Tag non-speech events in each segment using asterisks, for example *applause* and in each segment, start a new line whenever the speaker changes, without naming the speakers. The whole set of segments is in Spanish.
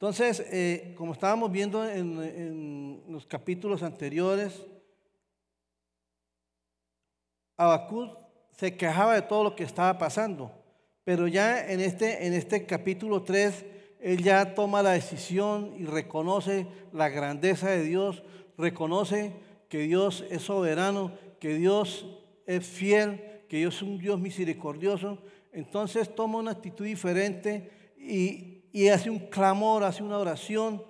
Entonces, eh, como estábamos viendo en, los capítulos anteriores, Abacud se quejaba de todo lo que estaba pasando, pero ya en este, en este capítulo 3, él ya toma la decisión y reconoce la grandeza de Dios, reconoce que Dios es soberano, que Dios es fiel, que Dios es un Dios misericordioso. Entonces toma una actitud diferente y, y hace un clamor, hace una oración.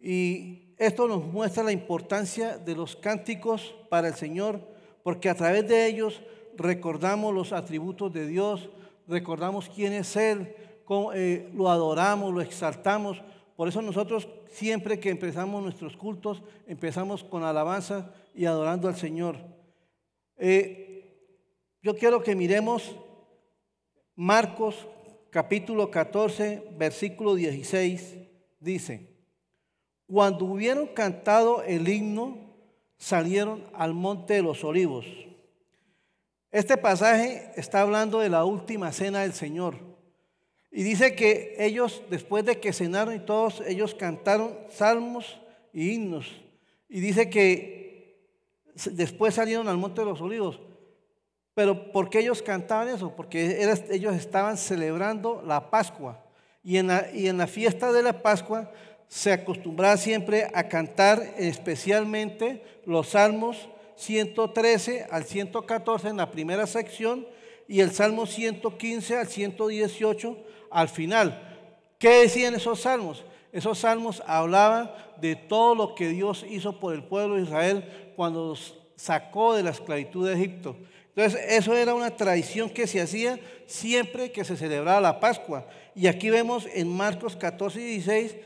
Y esto nos muestra la importancia de los cánticos para el Señor, porque a través de ellos recordamos los atributos de Dios, recordamos quién es Él, eh, lo adoramos, lo exaltamos. Por eso nosotros siempre que empezamos nuestros cultos, empezamos con alabanza y adorando al Señor. Eh, yo quiero que miremos Marcos capítulo 14, versículo 16, dice, cuando hubieron cantado el himno, salieron al monte de los olivos. Este pasaje está hablando de la última cena del Señor. Y dice que ellos, después de que cenaron y todos, ellos cantaron salmos y himnos. Y dice que después salieron al Monte de los Olivos. Pero ¿por qué ellos cantaban eso? Porque ellos estaban celebrando la Pascua. Y en la, y en la fiesta de la Pascua se acostumbraba siempre a cantar especialmente los salmos 113 al 114 en la primera sección y el Salmo 115 al 118 al final. ¿Qué decían esos salmos? Esos salmos hablaban de todo lo que Dios hizo por el pueblo de Israel cuando los sacó de la esclavitud de Egipto. Entonces, eso era una tradición que se hacía siempre que se celebraba la Pascua. Y aquí vemos en Marcos 14 y 16,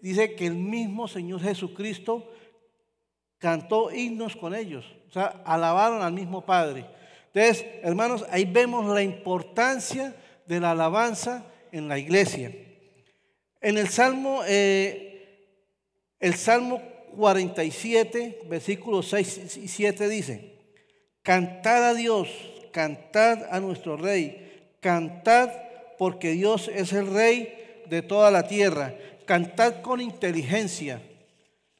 dice que el mismo Señor Jesucristo cantó himnos con ellos. O sea, alabaron al mismo Padre. Entonces, hermanos, ahí vemos la importancia de la alabanza en la iglesia. En el Salmo, eh, el Salmo 47, versículos 6 y 7 dice, cantad a Dios, cantad a nuestro Rey, cantad porque Dios es el Rey de toda la tierra, cantad con inteligencia.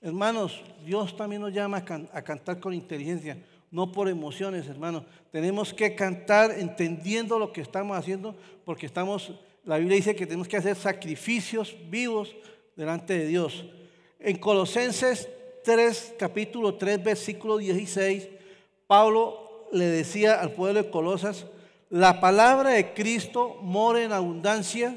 Hermanos, Dios también nos llama a, cantar con inteligencia, no por emociones, hermanos. Tenemos que cantar entendiendo lo que estamos haciendo, porque estamos, la Biblia dice que tenemos que hacer sacrificios vivos delante de Dios. En Colosenses 3, capítulo 3, versículo 16, Pablo le decía al pueblo de Colosas, la palabra de Cristo mora en abundancia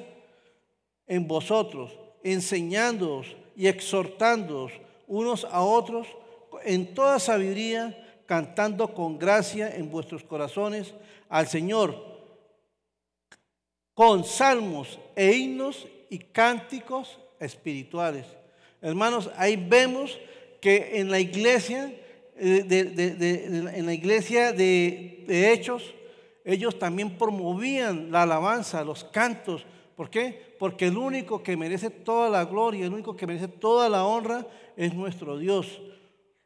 en vosotros, enseñándoos y exhortándoos unos a otros en toda sabiduría, cantando con gracia en vuestros corazones al Señor, con salmos e himnos y cánticos espirituales. Hermanos, ahí vemos que en la iglesia, eh, en la iglesia de, Hechos, ellos también promovían la alabanza, los cantos. ¿Por qué? Porque el único que merece toda la gloria, el único que merece toda la honra es nuestro Dios.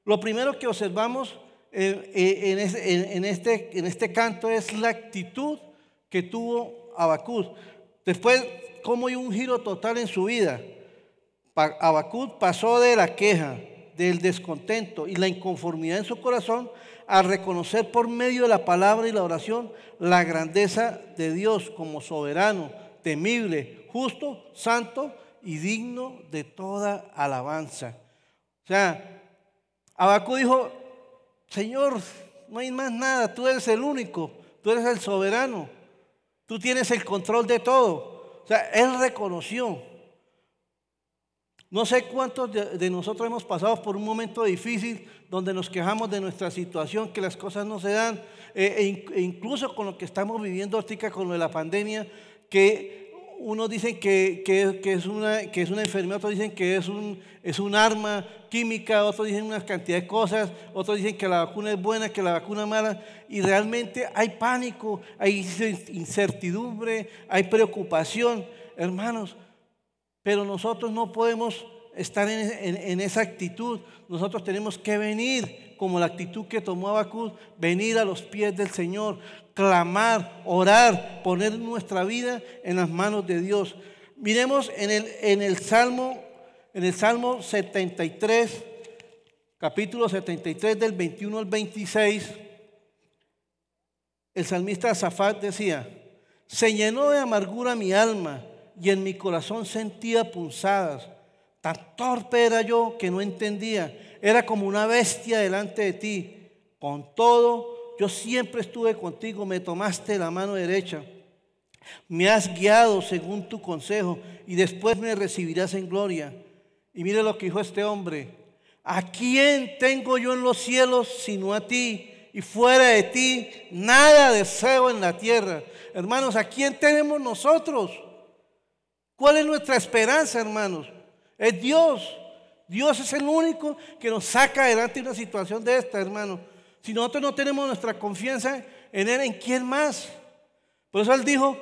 Lo primero que observamos eh, eh, en, este, en este canto es la actitud que tuvo Abacud. Después, cómo hay un giro total en su vida. Abacud pasó de la queja, del descontento y la inconformidad en su corazón a reconocer por medio de la palabra y la oración la grandeza de Dios como soberano, temible, justo, santo y digno de toda alabanza. O sea, Abacú dijo, Señor, no hay más nada, tú eres el único, tú eres el soberano, tú tienes el control de todo. O sea, él reconoció. No sé cuántos de, nosotros hemos pasado por un momento difícil donde nos quejamos de nuestra situación, que las cosas no se dan, eh, e, incluso con lo que estamos viviendo ahorita con lo de la pandemia, que unos dicen que, es una, que es una enfermedad, otros dicen que es un, es un arma química, otros dicen una cantidad de cosas, otros dicen que la vacuna es buena, que la vacuna es mala, y realmente hay pánico, hay incertidumbre, hay preocupación, hermanos, pero nosotros no podemos estar en, esa actitud, nosotros tenemos que venir como la actitud que tomó Abacud, venir a los pies del Señor, clamar, orar, poner nuestra vida en las manos de Dios. Miremos en el, en el Salmo, en el Salmo 73, capítulo 73 del 21 al 26, el salmista Zafat decía, se llenó de amargura mi alma y en mi corazón sentía punzadas. Tan torpe era yo que no entendía. Era como una bestia delante de ti. Con todo, yo siempre estuve contigo, me tomaste la mano derecha. Me has guiado según tu consejo y después me recibirás en gloria. Y mire lo que dijo este hombre. ¿A quién tengo yo en los cielos sino a ti? Y fuera de ti nada deseo en la tierra. Hermanos, ¿a quién tenemos nosotros? ¿Cuál es nuestra esperanza, hermanos? Es Dios. Dios es el único que nos saca adelante una situación de esta, hermanos. Si nosotros no tenemos nuestra confianza en Él, ¿en quién más? Por eso Él dijo,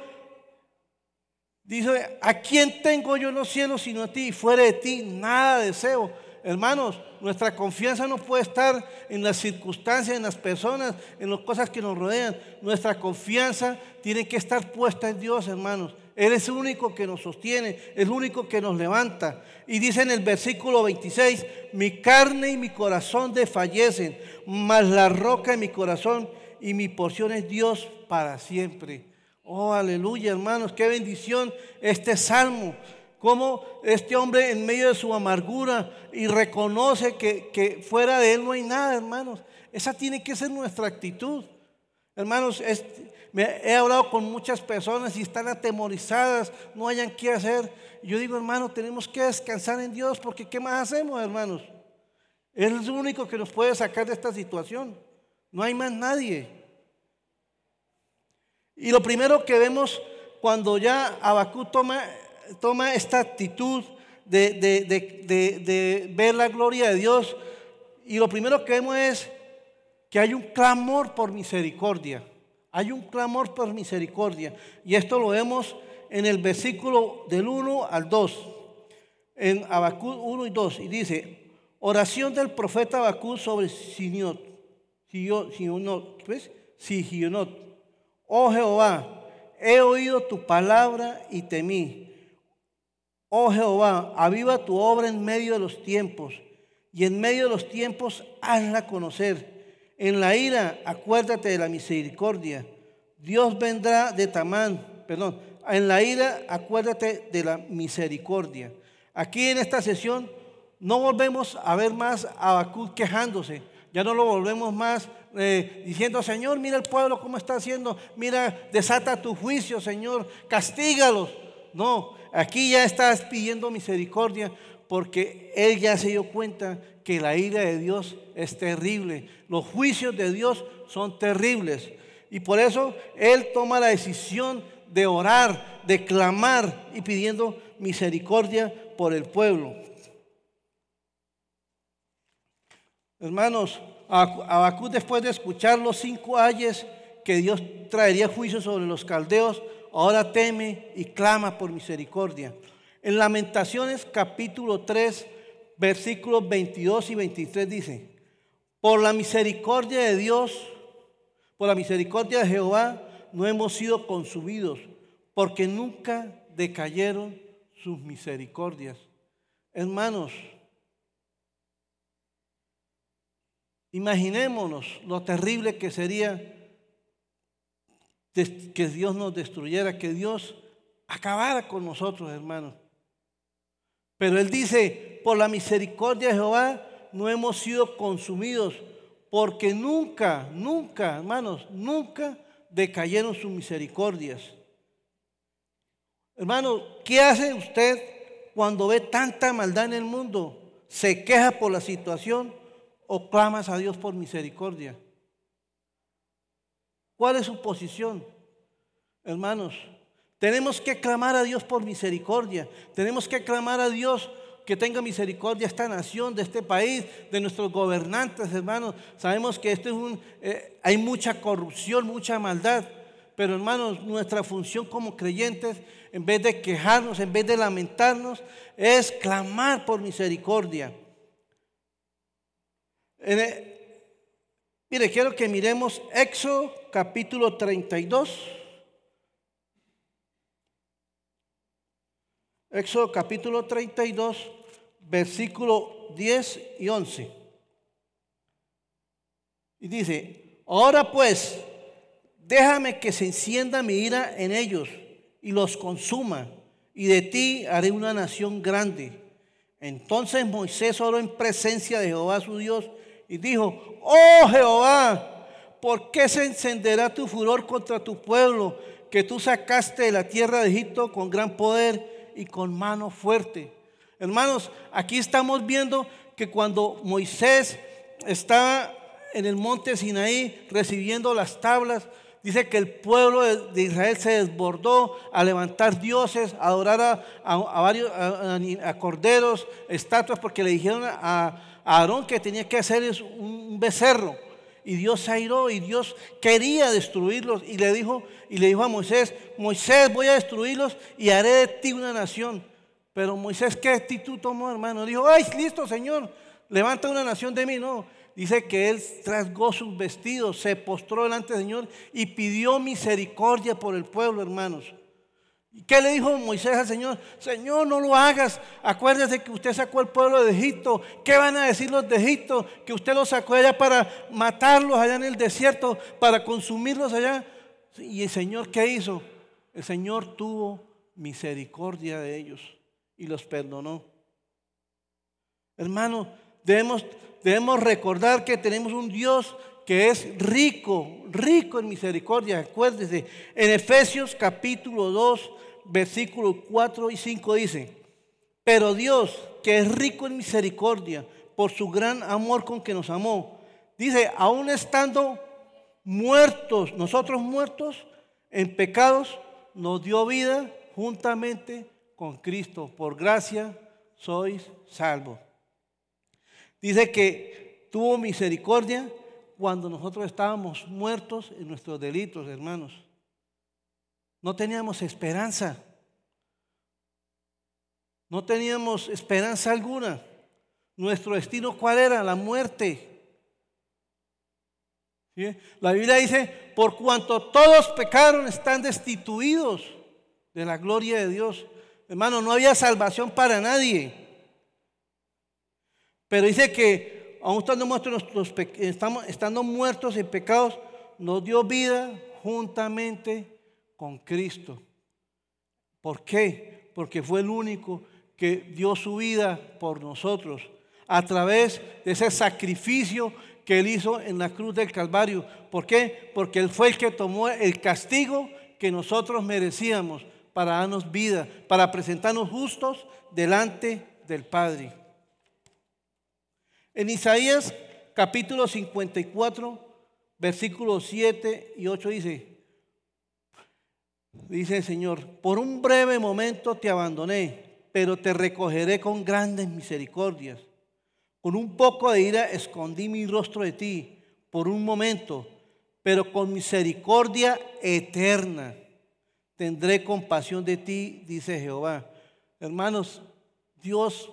dice, ¿a quién tengo yo en los cielos sino a ti? Y fuera de ti nada deseo. Hermanos, nuestra confianza no puede estar en las circunstancias, en las personas, en las cosas que nos rodean. Nuestra confianza tiene que estar puesta en Dios, hermanos. Él es el único que nos sostiene, el único que nos levanta. Y dice en el versículo 26, mi carne y mi corazón desfallecen, mas la roca en mi corazón y mi porción es Dios para siempre. Oh, aleluya, hermanos, qué bendición este salmo. Cómo este hombre en medio de su amargura y reconoce que, que fuera de él no hay nada, hermanos. Esa tiene que ser nuestra actitud. Hermanos, me he hablado con muchas personas y están atemorizadas, no hayan qué hacer. Yo digo, hermano, tenemos que descansar en Dios porque ¿qué más hacemos, hermanos? Él es el único que nos puede sacar de esta situación. No hay más nadie. Y lo primero que vemos cuando ya Abacú toma toma esta actitud de, ver la gloria de Dios y lo primero que vemos es que hay un clamor por misericordia. Hay un clamor por misericordia. Y esto lo vemos en el versículo del 1 al 2. En Habacuc 1 y 2. Y dice, oración del profeta Habacuc sobre Siniot. Sigionot. Oh Jehová, he oído tu palabra y temí. Oh Jehová, aviva tu obra en medio de los tiempos, y en medio de los tiempos hazla conocer. En la ira, acuérdate de la misericordia. Dios vendrá de Tamán, perdón, en la ira, acuérdate de la misericordia. Aquí en esta sesión no volvemos a ver más a Habacuc quejándose, ya no lo volvemos más eh, diciendo, Señor, mira el pueblo cómo está haciendo, mira, desata tu juicio, Señor, castígalos. No, aquí ya estás pidiendo misericordia porque él ya se dio cuenta que la ira de Dios es terrible. Los juicios de Dios son terribles. Y por eso él toma la decisión de orar, de clamar y pidiendo misericordia por el pueblo. Hermanos, Habacuc después de escuchar los cinco ayes que Dios traería juicio sobre los caldeos, ahora teme y clama por misericordia. En Lamentaciones capítulo 3, versículos 22 y 23 dice, por la misericordia de Dios, por la misericordia de Jehová, no hemos sido consumidos, porque nunca decayeron sus misericordias. Hermanos, imaginémonos lo terrible que sería que Dios nos destruyera, que Dios acabara con nosotros, hermanos. Pero Él dice, por la misericordia de Jehová no hemos sido consumidos, porque nunca, nunca, hermanos, nunca decayeron sus misericordias. Hermano, ¿qué hace usted cuando ve tanta maldad en el mundo? ¿Se queja por la situación o clamas a Dios por misericordia? ¿Cuál es su posición? Hermanos, tenemos que clamar a Dios por misericordia. Tenemos que clamar a Dios que tenga misericordia esta nación, de este país, de nuestros gobernantes, hermanos. Sabemos que esto es un, eh, hay mucha corrupción, mucha maldad. Pero hermanos, nuestra función como creyentes, en vez de quejarnos, en vez de lamentarnos, es clamar por misericordia. Mire, quiero que miremos Éxodo capítulo 32. Éxodo capítulo 32, versículo 10 y 11. Y dice, ahora pues, déjame que se encienda mi ira en ellos y los consuma, y de ti haré una nación grande. Entonces Moisés oró en presencia de Jehová su Dios y dijo, oh Jehová, ¿por qué se encenderá tu furor contra tu pueblo que tú sacaste de la tierra de Egipto con gran poder y con mano fuerte? Hermanos, aquí estamos viendo que cuando Moisés estaba en el monte Sinaí recibiendo las tablas, dice que el pueblo de Israel se desbordó a levantar dioses, a adorar a, varios a, corderos, estatuas, porque le dijeron a, Aarón que tenía que hacer un becerro. Y Dios se airó y Dios quería destruirlos. Y le dijo, y le dijo a Moisés, Moisés, voy a destruirlos y haré de ti una nación. Pero Moisés, ¿qué actitud tomó, hermano? Dijo, ay, listo, Señor, levanta una nación de mí. No, dice que él trasgó sus vestidos, se postró delante del Señor y pidió misericordia por el pueblo, hermanos. ¿Y qué le dijo Moisés al Señor? Señor, no lo hagas. Acuérdese que usted sacó al pueblo de Egipto. ¿Qué van a decir los de Egipto? Que usted los sacó allá para matarlos allá en el desierto, para consumirlos allá. ¿Y el Señor qué hizo? El Señor tuvo misericordia de ellos y los perdonó. Hermano, debemos debemos recordar que tenemos un Dios que es rico, rico en misericordia. Acuérdese, en Efesios capítulo 2, versículos 4 y 5 dice, pero Dios, que es rico en misericordia, por su gran amor con que nos amó, dice, aún estando muertos, nosotros muertos en pecados, nos dio vida juntamente con Cristo. Por gracia sois salvos. Dice que tuvo misericordia cuando nosotros estábamos muertos en nuestros delitos, hermanos. No teníamos esperanza. No teníamos esperanza alguna. Nuestro destino, ¿cuál era? La muerte. La Biblia dice, por cuanto todos pecaron, están destituidos de la gloria de Dios. Hermano, no había salvación para nadie. Pero dice que aún estando muertos, estamos, estando muertos en pecados, nos dio vida juntamente con Cristo. ¿Por qué? Porque fue el único que dio su vida por nosotros a través de ese sacrificio que él hizo en la cruz del Calvario. ¿Por qué? Porque él fue el que tomó el castigo que nosotros merecíamos para darnos vida, para presentarnos justos delante del Padre. En Isaías capítulo 54, versículos 7 y 8 dice, dice el Señor, por un breve momento te abandoné, pero te recogeré con grandes misericordias. Con un poco de ira escondí mi rostro de ti por un momento, pero con misericordia eterna tendré compasión de ti, dice Jehová. Hermanos, Dios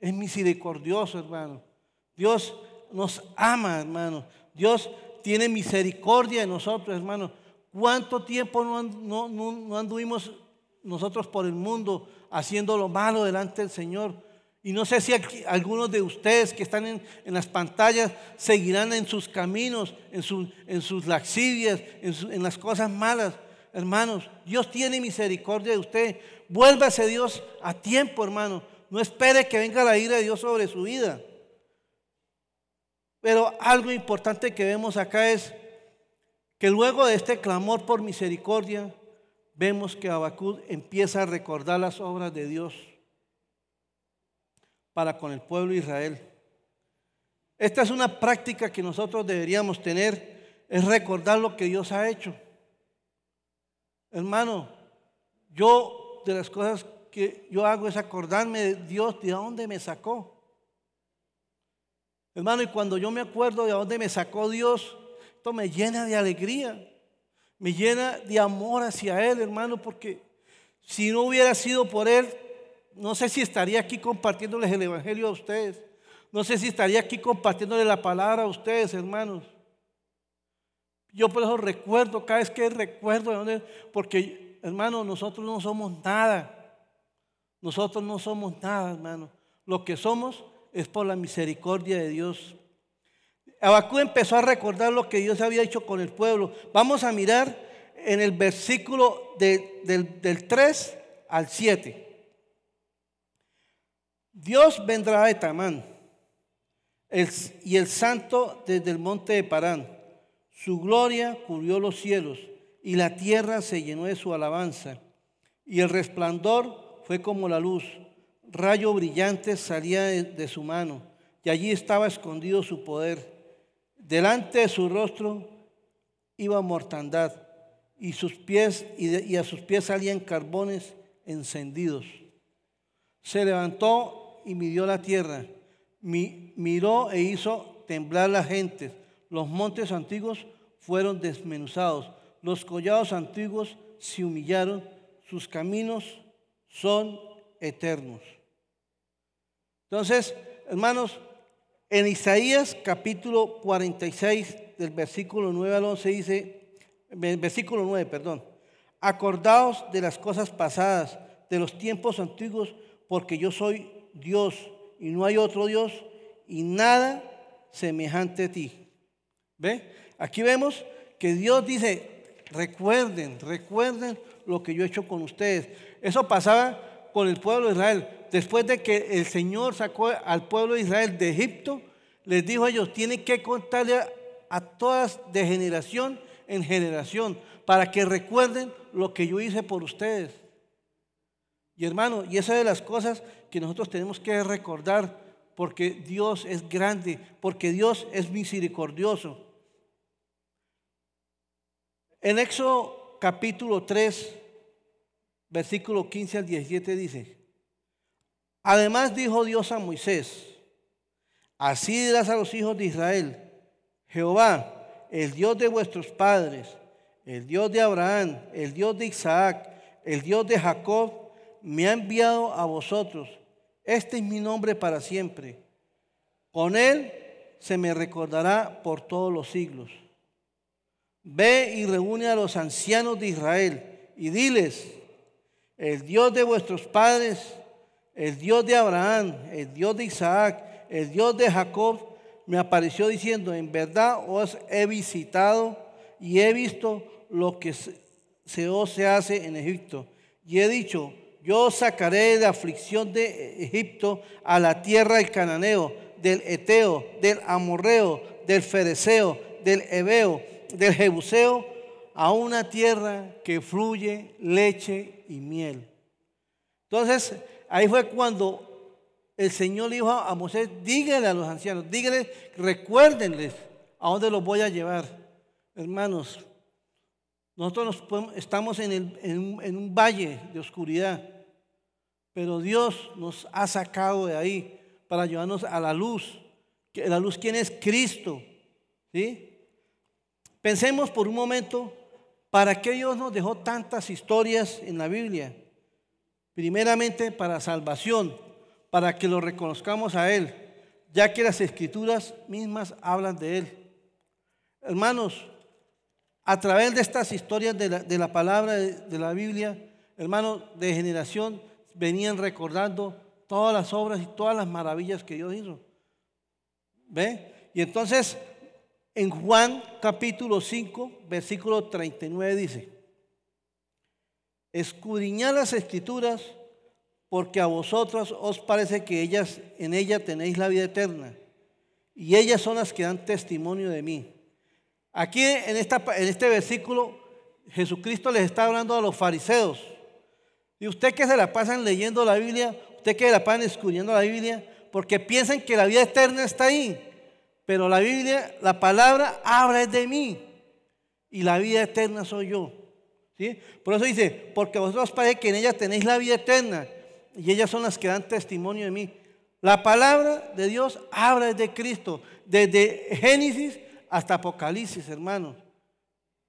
es misericordioso, hermano. Dios nos ama, hermano. Dios tiene misericordia de nosotros, hermano. ¿Cuánto tiempo no, anduvimos nosotros por el mundo haciendo lo malo delante del Señor? Y no sé si algunos de ustedes que están en, las pantallas seguirán en sus caminos, en, en sus laxivias, en, en, las cosas malas. Hermanos, Dios tiene misericordia de usted. Vuélvase Dios a tiempo, hermano. No espere que venga la ira de Dios sobre su vida. Pero algo importante que vemos acá es que luego de este clamor por misericordia, vemos que Abacud empieza a recordar las obras de Dios para con el pueblo de Israel. Esta es una práctica que nosotros deberíamos tener, es recordar lo que Dios ha hecho. Hermano, yo de las cosas que yo hago es acordarme de Dios, de dónde me sacó. Hermano, y cuando yo me acuerdo de dónde me sacó Dios, esto me llena de alegría, me llena de amor hacia Él, hermano, porque si no hubiera sido por Él, no sé si estaría aquí compartiéndoles el Evangelio a ustedes. No sé si estaría aquí compartiéndoles la palabra a ustedes, hermanos. Yo por eso recuerdo, cada vez que recuerdo porque hermano, nosotros no somos nada. Nosotros no somos nada, hermano. Lo que somos es por la misericordia de Dios. Abacú empezó a recordar lo que Dios había hecho con el pueblo. Vamos a mirar en el versículo del, del 3 al 7. Dios vendrá de Tamán y el santo desde el monte de Parán. Su gloria cubrió los cielos y la tierra se llenó de su alabanza. Y el resplandor fue como la luz. Rayo brillante salía de, su mano y allí estaba escondido su poder. Delante de su rostro iba mortandad y sus pies y, a sus pies salían carbones encendidos. Se levantó y midió la tierra, miró e hizo temblar la gente. Los montes antiguos fueron desmenuzados, los collados antiguos se humillaron, sus caminos son eternos. Entonces, hermanos, en Isaías capítulo 46 del versículo 9 al 11 dice, versículo 9, perdón, acordaos de las cosas pasadas, de los tiempos antiguos, porque yo soy Dios y no hay otro Dios y nada semejante a ti. ¿Ve? Aquí vemos que Dios dice, recuerden, recuerden lo que yo he hecho con ustedes. Eso pasaba con el pueblo de Israel. Después de que el Señor sacó al pueblo de Israel de Egipto, les dijo a ellos, tienen que contarle a todas de generación en generación para que recuerden lo que yo hice por ustedes. Y hermano, y esa es de las cosas que nosotros tenemos que recordar, porque Dios es grande, porque Dios es misericordioso. En Éxodo capítulo 3, versículo 15 al 17 dice, además dijo Dios a Moisés, así dirás a los hijos de Israel, Jehová, el Dios de vuestros padres, el Dios de Abraham, el Dios de Isaac, el Dios de Jacob, me ha enviado a vosotros. Este es mi nombre para siempre. Con él se me recordará por todos los siglos. Ve y reúne a los ancianos de Israel y diles, el Dios de vuestros padres, el Dios de Abraham, el Dios de Isaac, el Dios de Jacob, me apareció diciendo, en verdad os he visitado y he visto lo que se os hace en Egipto. Y he dicho, yo sacaré de aflicción de Egipto a la tierra del cananeo, del eteo, del amorreo, del fereceo, del ebeo del Jebuseo a una tierra que fluye leche y miel. Entonces, ahí fue cuando el Señor le dijo a Moisés, dígale a los ancianos, dígale, recuérdenles a dónde los voy a llevar. Hermanos, nosotros estamos en un valle de oscuridad, pero Dios nos ha sacado de ahí para llevarnos a la luz. La luz, ¿quién es? Cristo. ¿Sí? Pensemos por un momento, ¿para qué Dios nos dejó tantas historias en la Biblia? Primeramente para salvación, para que lo reconozcamos a Él, ya que las escrituras mismas hablan de Él. Hermanos, a través de estas historias de la, palabra de, de, la Biblia, hermanos, de generación venían recordando todas las obras y todas las maravillas que Dios hizo. ¿Ve? Y entonces en Juan capítulo 5, versículo 39 dice, escudriñad las escrituras porque a vosotros os parece que ellas en ellas tenéis la vida eterna y ellas son las que dan testimonio de mí. Aquí en, esta, en este versículo Jesucristo les está hablando a los fariseos. Y usted que se la pasan leyendo la Biblia, usted que se la pasan escudriñando la Biblia, porque piensan que la vida eterna está ahí. Pero la Biblia, la palabra habla de mí y la vida eterna soy yo. ¿sí? Por eso dice, porque vosotros parece que en ellas tenéis la vida eterna y ellas son las que dan testimonio de mí. La palabra de Dios habla de Cristo, desde Génesis hasta Apocalipsis, hermanos.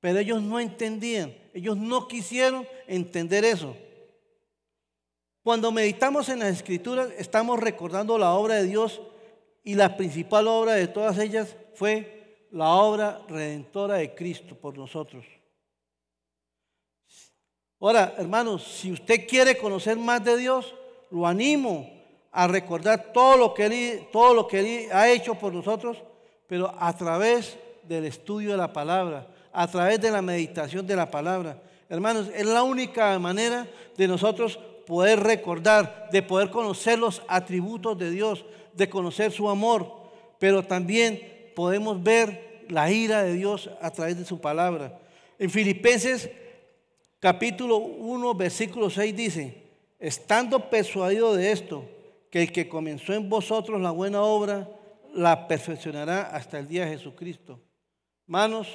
Pero ellos no entendían, ellos no quisieron entender eso. Cuando meditamos en las escrituras, estamos recordando la obra de Dios y la principal obra de todas ellas fue la obra redentora de Cristo por nosotros. Ahora, hermanos, si usted quiere conocer más de Dios, lo animo a recordar todo lo que él, ha hecho por nosotros, pero a través del estudio de la palabra, a través de la meditación de la palabra. Hermanos, es la única manera de nosotros poder recordar, de poder conocer los atributos de Dios, de conocer su amor, pero también podemos ver la ira de Dios a través de su palabra. En Filipenses capítulo 1, versículo 6 dice, estando persuadido de esto, que el que comenzó en vosotros la buena obra, la perfeccionará hasta el día de Jesucristo. Hermanos,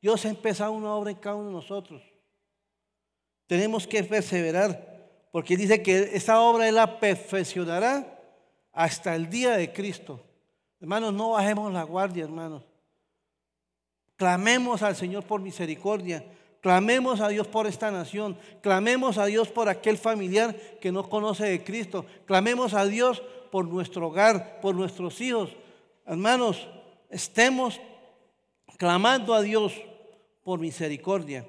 Dios ha empezado una obra en cada uno de nosotros. Tenemos que perseverar, porque dice que esa obra Él la perfeccionará hasta el día de Cristo. Hermanos, no bajemos la guardia, hermanos. Clamemos al Señor por misericordia. Clamemos a Dios por esta nación. Clamemos a Dios por aquel familiar que no conoce de Cristo. Clamemos a Dios por nuestro hogar, por nuestros hijos. Hermanos, estemos clamando a Dios por misericordia.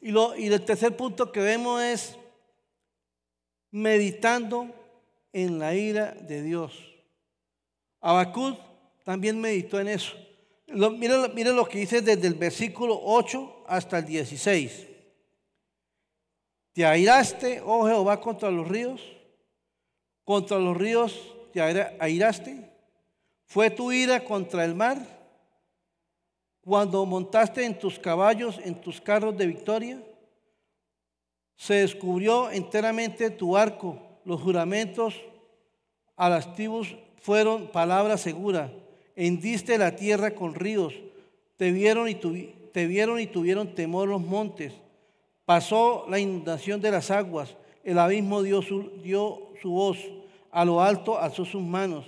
Y, lo, y el tercer punto que vemos es meditando en la ira de Dios. Abacud también meditó en eso. Miren, lo que dice desde el versículo 8 hasta el 16. ¿Te airaste, oh Jehová, contra los ríos? ¿Contra los ríos te airaste? ¿Fue tu ira contra el mar? Cuando montaste en tus caballos, en tus carros de victoria, se descubrió enteramente tu arco, los juramentos a las tribus fueron palabra segura hendiste la tierra con ríos, te vieron y, te vieron y tuvieron temor los montes. Pasó la inundación de las aguas, el abismo dio su, dio su voz, a lo alto alzó sus manos.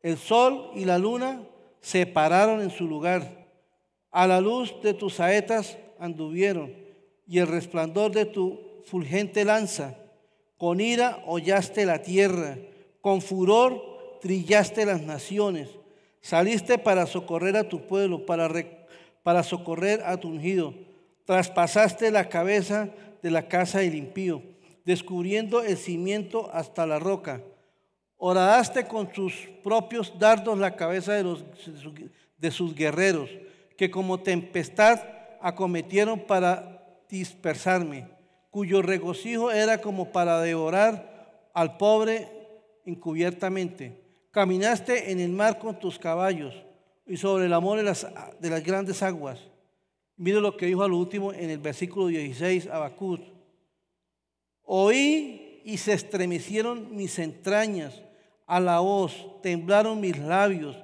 El sol y la luna se pararon en su lugar. A la luz de tus saetas anduvieron y el resplandor de tu fulgente lanza. Con ira hollaste la tierra, con furor trillaste las naciones. Saliste para socorrer a tu pueblo, para, para socorrer a tu ungido. Traspasaste la cabeza de la casa del impío, descubriendo el cimiento hasta la roca. Horadaste con tus propios dardos la cabeza de, los, de sus guerreros, que como tempestad acometieron para dispersarme, cuyo regocijo era como para devorar al pobre encubiertamente. Caminaste en el mar con tus caballos y sobre el amor de las, de las grandes aguas. Mire lo que dijo al último en el versículo 16, Abacud. Oí y se estremecieron mis entrañas a la voz, temblaron mis labios,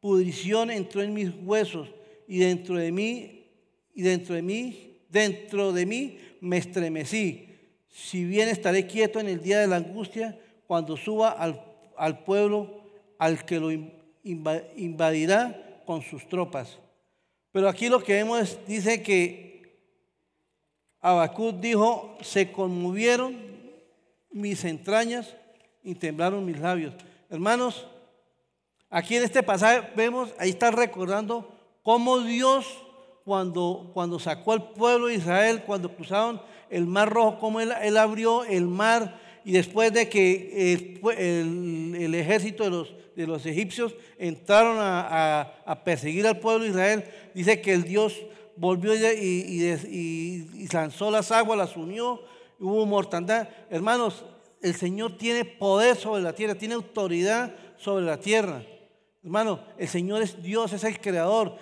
pudrición entró en mis huesos y dentro de mí, y dentro de mí, dentro de mí me estremecí. Si bien estaré quieto en el día de la angustia, cuando suba al, al pueblo al que lo invadirá con sus tropas. Pero aquí lo que vemos dice que Abacud dijo, se conmovieron mis entrañas y temblaron mis labios. Hermanos, aquí en este pasaje vemos, ahí está recordando cómo Dios cuando, cuando sacó al pueblo de Israel, cuando cruzaron el mar rojo, cómo él, abrió el mar y después de que el, ejército de los, de los, egipcios entraron a, perseguir al pueblo de Israel, dice que el Dios volvió y, lanzó las aguas, las unió, hubo mortandad. Hermanos, el Señor tiene poder sobre la tierra, tiene autoridad sobre la tierra. Hermano, el Señor es Dios, es el creador.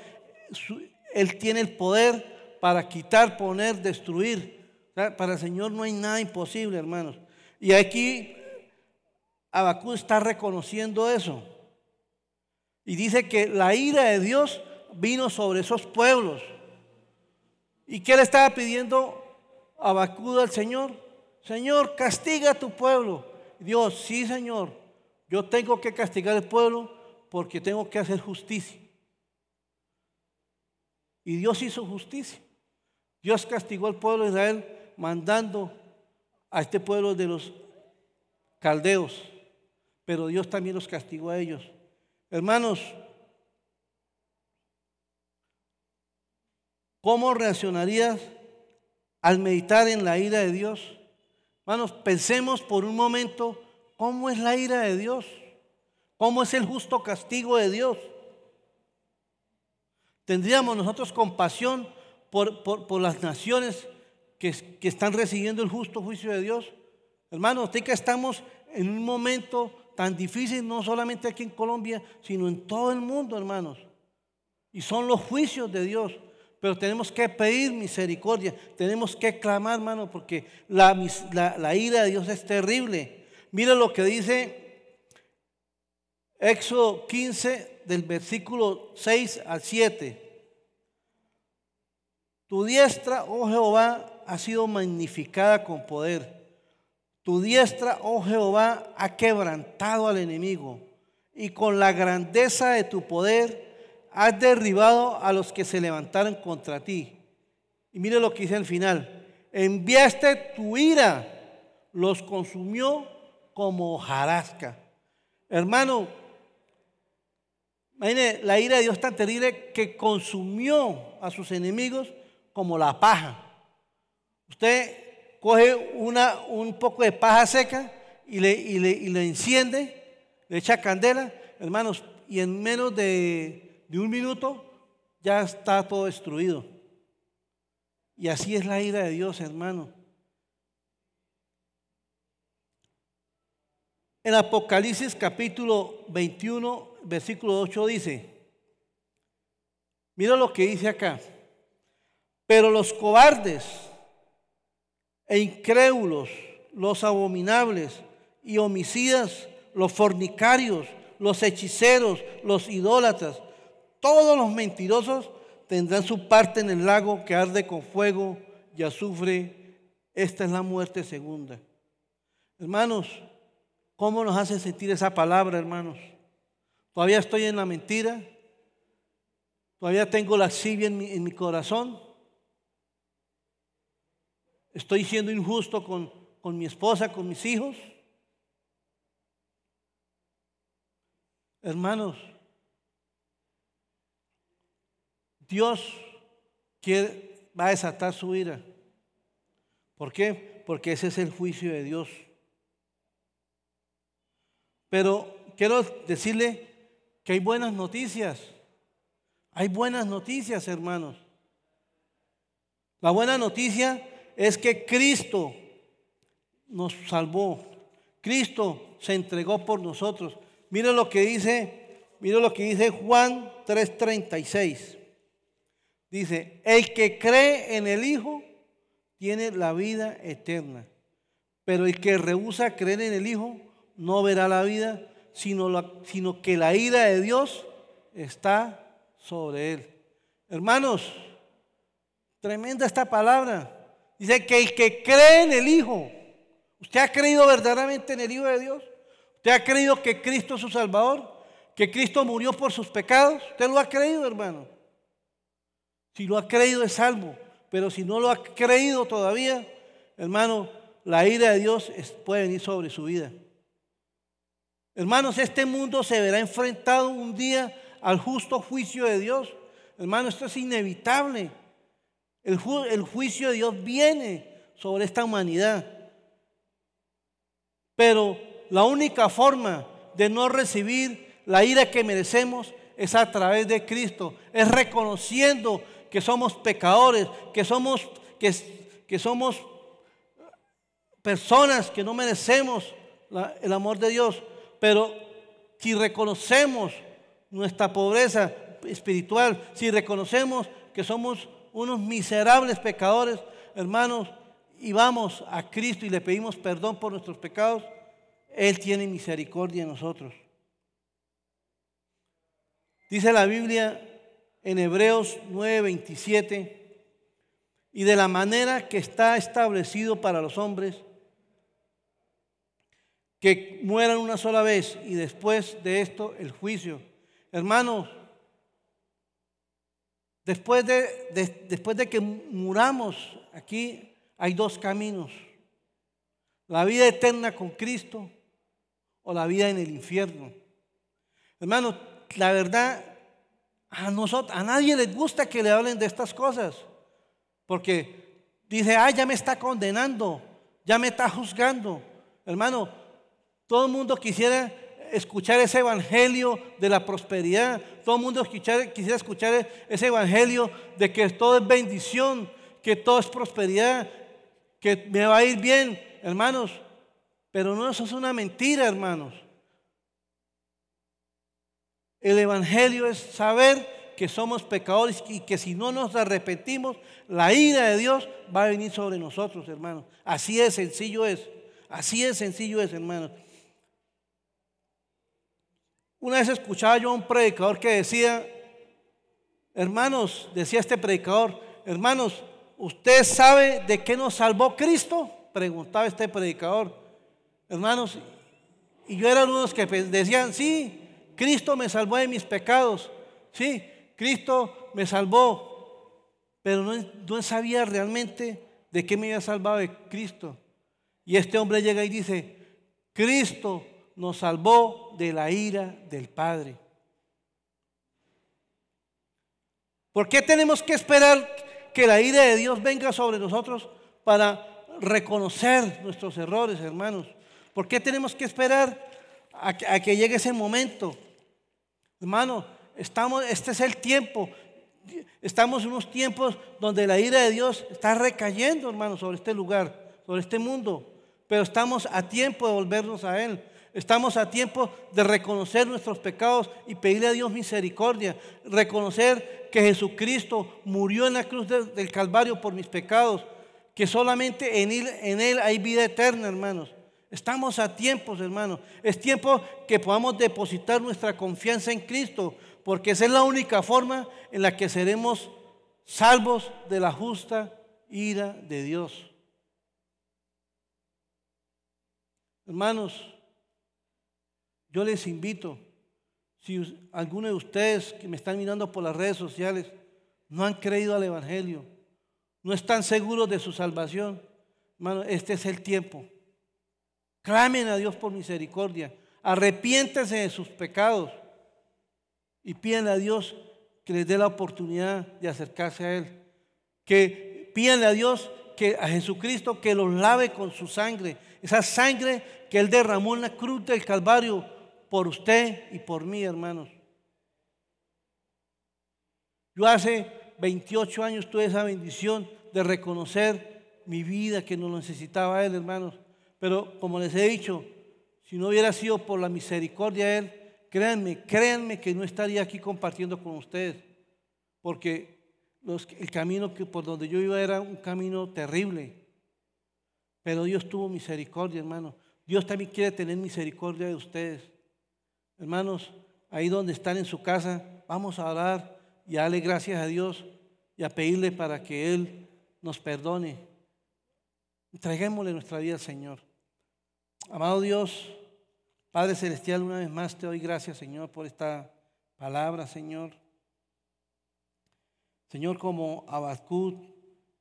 Él tiene el poder para quitar, poner, destruir. Para el Señor no hay nada imposible, hermanos. Y aquí Abacú está reconociendo eso. Y dice que la ira de Dios vino sobre esos pueblos. ¿Y qué le estaba pidiendo Abacú al Señor? Señor, castiga a tu pueblo. Dios, sí, Señor, yo tengo que castigar al pueblo porque tengo que hacer justicia. Y Dios hizo justicia. Dios castigó al pueblo de Israel mandando a este pueblo de los caldeos, pero Dios también los castigó a ellos. Hermanos, ¿cómo reaccionarías al meditar en la ira de Dios? Hermanos, pensemos por un momento cómo es la ira de Dios, cómo es el justo castigo de Dios. ¿Tendríamos nosotros compasión por, por, las naciones que, que, están recibiendo el justo juicio de Dios? Hermanos, usted que estamos en un momento tan difícil, no solamente aquí en Colombia, sino en todo el mundo, hermanos. Y son los juicios de Dios. Pero tenemos que pedir misericordia, tenemos que clamar, hermano, porque la, ira de Dios es terrible. Mira lo que dice Éxodo 15 del versículo 6 al 7. Tu diestra, oh Jehová, ha sido magnificada con poder. Tu diestra, oh Jehová, ha quebrantado al enemigo. Y con la grandeza de tu poder has derribado a los que se levantaron contra ti. Y mire lo que dice al final. Enviaste tu ira, los consumió como hojarasca. Hermano, imagine la ira de Dios tan terrible que consumió a sus enemigos como la paja. Usted coge una, un poco de paja seca y le, y le, y le enciende, le echa candela, hermanos, y en menos de de un minuto ya está todo destruido. Y así es la ira de Dios, hermano. En Apocalipsis capítulo 21, versículo 8 dice, mira lo que dice acá, pero los cobardes e incrédulos, los abominables y homicidas, los fornicarios, los hechiceros, los idólatras, todos los mentirosos tendrán su parte en el lago que arde con fuego y azufre. Esta es la muerte segunda. Hermanos, ¿cómo nos hace sentir esa palabra, hermanos? Todavía estoy en la mentira. Todavía tengo la lascivia en mi, en mi corazón. Estoy siendo injusto con, con mi esposa, con mis hijos. Hermanos, Dios quiere, va a desatar su ira. ¿Por qué? Porque ese es el juicio de Dios. Pero quiero decirle que hay buenas noticias. Hay buenas noticias, hermanos. La buena noticia es que Cristo nos salvó. Cristo se entregó por nosotros. Mire lo que dice, mire lo que dice Juan 3:36. Dice, el que cree en el Hijo tiene la vida eterna. Pero el que rehúsa creer en el Hijo no verá la vida, sino, sino que la ira de Dios está sobre él. Hermanos, tremenda esta palabra. Dice que el que cree en el Hijo, ¿usted ha creído verdaderamente en el Hijo de Dios? ¿Usted ha creído que Cristo es su Salvador? ¿Que Cristo murió por sus pecados? ¿Usted lo ha creído, hermano? Si lo ha creído es salvo, pero si no lo ha creído todavía, hermano, la ira de Dios puede venir sobre su vida. Hermanos, este mundo se verá enfrentado un día al justo juicio de Dios. Hermano, esto es inevitable. El, juicio de Dios viene sobre esta humanidad. Pero la única forma de no recibir la ira que merecemos es a través de Cristo, es reconociendo que somos pecadores, que somos, que somos personas que no merecemos el amor de Dios. Pero si reconocemos nuestra pobreza espiritual, si reconocemos que somos unos miserables pecadores, hermanos, y vamos a Cristo y le pedimos perdón por nuestros pecados, Él tiene misericordia en nosotros. Dice la Biblia en Hebreos 9:27, y de la manera que está establecido para los hombres, que mueran una sola vez y después de esto el juicio. Hermanos, después de, después de que muramos aquí hay dos caminos. La vida eterna con Cristo o la vida en el infierno. Hermanos, la verdad a, nosotros, a nadie les gusta que le hablen de estas cosas. Porque dice, ah, ya me está condenando. ya me está juzgando. Hermano, todo el mundo quisiera escuchar ese evangelio de la prosperidad. Todo el mundo quisiera escuchar ese evangelio de que todo es bendición, que todo es prosperidad, que me va a ir bien, hermanos. Pero no, eso es una mentira, hermanos. El evangelio es saber que somos pecadores y que si no nos arrepentimos, la ira de Dios va a venir sobre nosotros, hermanos. Así es, sencillo es. Así es, sencillo es, hermanos. Una vez escuchaba yo a un predicador que decía, hermanos, decía este predicador, hermanos, ¿usted sabe de qué nos salvó Cristo? Preguntaba este predicador. Hermanos, y yo era uno de los que decían, sí, Cristo me salvó de mis pecados. Sí, Cristo me salvó. Pero no, no sabía realmente de qué me había salvado de Cristo. Y este hombre llega y dice, Cristo nos salvó de la ira del Padre. ¿Por qué tenemos que esperar que la ira de Dios venga sobre nosotros para reconocer nuestros errores, hermanos? ¿Por qué tenemos que esperar a que, llegue ese momento? Hermano, estamos, este es el tiempo. Estamos en unos tiempos donde la ira de Dios está recayendo, hermano, sobre este lugar, sobre este mundo. Pero estamos a tiempo de volvernos a Él. Estamos a tiempo de reconocer nuestros pecados y pedirle a Dios misericordia. Reconocer que Jesucristo murió en la cruz del Calvario por mis pecados. Que solamente en él, hay vida eterna, hermanos. Estamos a tiempos, hermanos. Es tiempo que podamos depositar nuestra confianza en Cristo. Porque esa es la única forma en la que seremos salvos de la justa ira de Dios. Hermanos, yo les invito, si alguno de ustedes que me están mirando por las redes sociales no han creído al Evangelio, no están seguros de su salvación, hermano, este es el tiempo. Clamen a Dios por misericordia, arrepiéntense de sus pecados y piden a Dios que les dé la oportunidad de acercarse a Él. Que pídanle a Dios que a Jesucristo que los lave con su sangre, esa sangre que Él derramó en la cruz del Calvario por usted y por mí, hermanos. Yo hace 28 años tuve esa bendición de reconocer mi vida que no necesitaba Él, hermanos. Pero como les he dicho, si no hubiera sido por la misericordia de Él, créanme, créanme que no estaría aquí compartiendo con ustedes. Porque el camino que, por donde yo iba era un camino terrible. Pero Dios tuvo misericordia, hermano. Dios también quiere tener misericordia de ustedes. Hermanos, ahí donde están en su casa, vamos a orar y a darle gracias a Dios y a pedirle para que Él nos perdone. Entreguémosle nuestra vida al Señor. Amado Dios, Padre Celestial, una vez más te doy gracias, Señor, por esta palabra, Señor. Señor, como Abacud,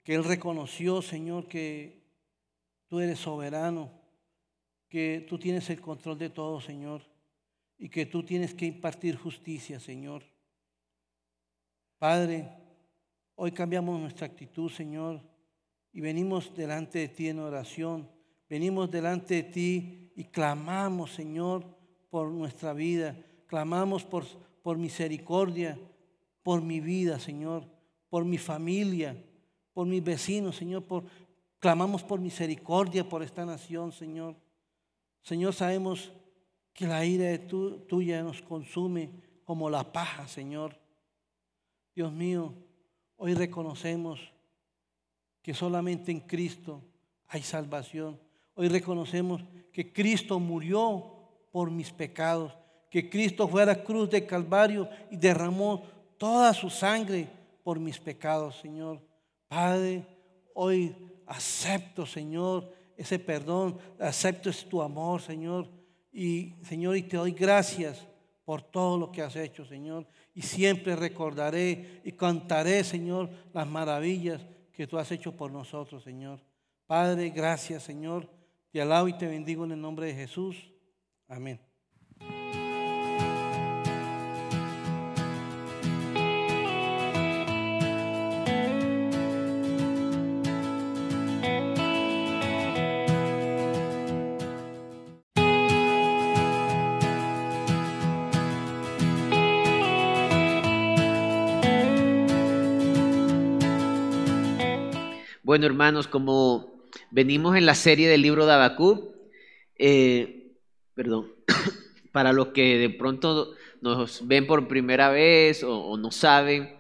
que Él reconoció, Señor, que tú eres soberano, que tú tienes el control de todo, Señor y que tú tienes que impartir justicia, Señor. Padre, hoy cambiamos nuestra actitud, Señor, y venimos delante de ti en oración. Venimos delante de ti y clamamos, Señor, por nuestra vida. Clamamos por, por misericordia, por mi vida, Señor, por mi familia, por mis vecinos, Señor. Por, clamamos por misericordia por esta nación, Señor. Señor, sabemos que la ira de tuya nos consume como la paja, Señor. Dios mío, hoy reconocemos que solamente en Cristo hay salvación. Hoy reconocemos que Cristo murió por mis pecados, que Cristo fue a la cruz de Calvario y derramó toda su sangre por mis pecados, Señor. Padre, hoy acepto, Señor, ese perdón, acepto tu amor, Señor y Señor, y te doy gracias por todo lo que has hecho, Señor. Y siempre recordaré y cantaré, Señor, las maravillas que tú has hecho por nosotros, Señor. Padre, gracias, Señor. Te alabo y te bendigo en el nombre de Jesús. Amén.
Bueno, hermanos, como venimos en la serie del libro de Habacuc, eh, perdón, *coughs* para los que de pronto nos ven por primera vez o, no saben,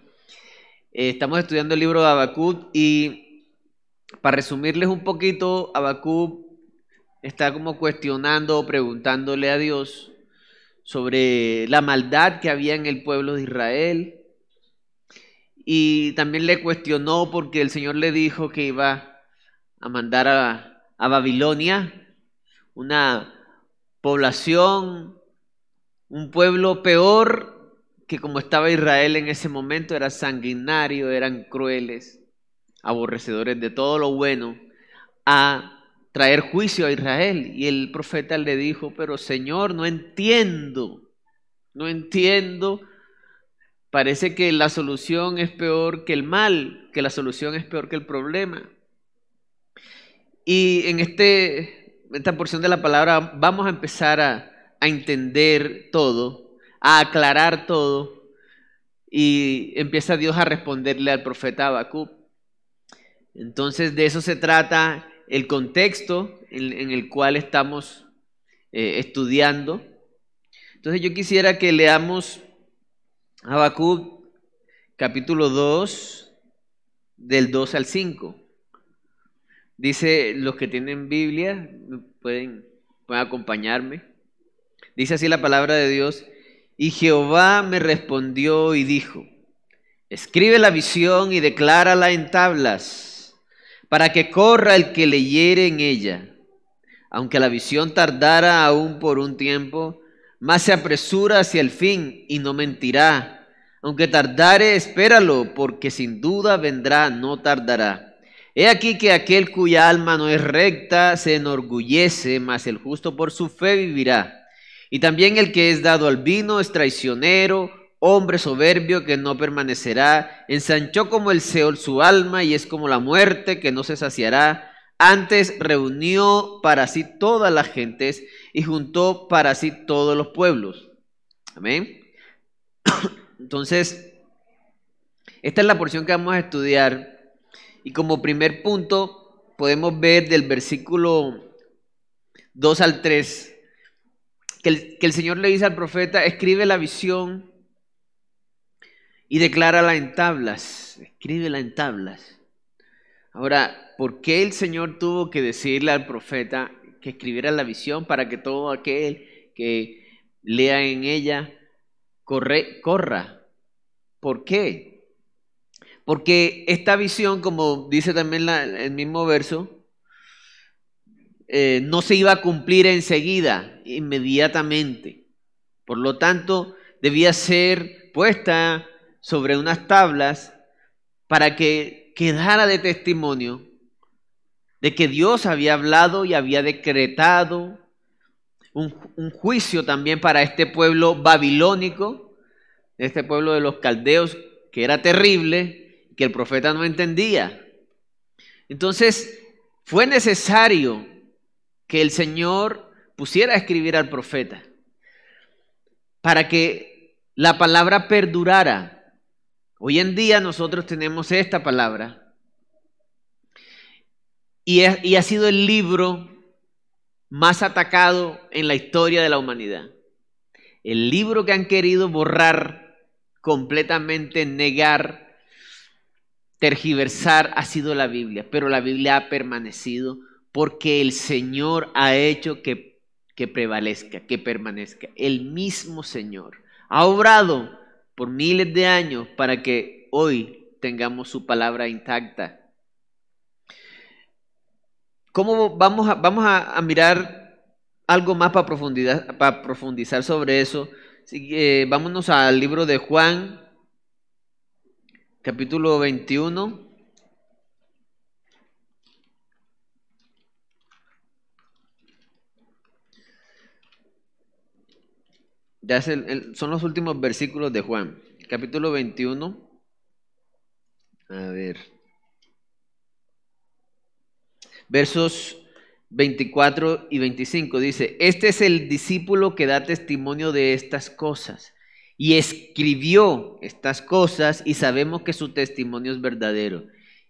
eh, estamos estudiando el libro de Habacuc y para resumirles un poquito, Habacuc está como cuestionando o preguntándole a Dios sobre la maldad que había en el pueblo de Israel, y también le cuestionó porque el Señor le dijo que iba a mandar a, Babilonia, una población, un pueblo peor que como estaba Israel en ese momento, era sanguinario, eran crueles, aborrecedores de todo lo bueno, a traer juicio a Israel. Y el profeta le dijo, pero Señor, no entiendo, no entiendo Parece que la solución es peor que el mal, que la solución es peor que el problema. Y en este, esta porción de la palabra vamos a empezar a, a entender todo, a aclarar todo, y empieza Dios a responderle al profeta Habacuc. Entonces de eso se trata el contexto en, el cual estamos eh, estudiando. Entonces yo quisiera que leamos Habacuc capítulo 2, del 2 al 5. Dice, los que tienen Biblia pueden, pueden acompañarme. Dice así la palabra de Dios. Y Jehová me respondió y dijo, escribe la visión y declárala en tablas, para que corra el que leyere en ella. Aunque la visión tardara aún por un tiempo, más se apresura hacia el fin y no mentirá. Aunque tardare, espéralo, porque sin duda vendrá, no tardará. He aquí que aquel cuya alma no es recta se enorgullece, mas el justo por su fe vivirá. Y también el que es dado al vino es traicionero, hombre soberbio que no permanecerá. Ensanchó como el Seol su alma y es como la muerte que no se saciará. Antes reunió para sí todas las gentes y juntó para sí todos los pueblos. Amén. *coughs* Entonces, esta es la porción que vamos a estudiar. Y como primer punto, podemos ver del versículo 2 al 3, que el, Señor le dice al profeta, escribe la visión y declárala en tablas, escríbela en tablas. Ahora, ¿por qué el Señor tuvo que decirle al profeta que escribiera la visión para que todo aquel que lea en ella corra? ¿Por qué? Porque esta visión, como dice también el mismo verso, eh, no se iba a cumplir enseguida, inmediatamente. Por lo tanto, debía ser puesta sobre unas tablas para que quedara de testimonio de que Dios había hablado y había decretado un, juicio también para este pueblo babilónico, este pueblo de los caldeos, que era terrible, que el profeta no entendía. Entonces, fue necesario que el Señor pusiera a escribir al profeta para que la palabra perdurara Hoy en día nosotros tenemos esta palabra y, ha sido el libro más atacado en la historia de la humanidad. El libro que han querido borrar completamente, negar, tergiversar ha sido la Biblia, pero la Biblia ha permanecido porque el Señor ha hecho que, que prevalezca, que permanezca. El mismo Señor ha obrado por miles de años para que hoy tengamos su palabra intacta. ¿Cómo vamos a, vamos a, mirar algo más para, profundidad, para profundizar sobre eso? Eh, vámonos al libro de Juan, capítulo 21. Son los últimos versículos de Juan, capítulo 21. A ver. Versos 24 y 25 dice, este es el discípulo que da testimonio de estas cosas y escribió estas cosas y sabemos que su testimonio es verdadero.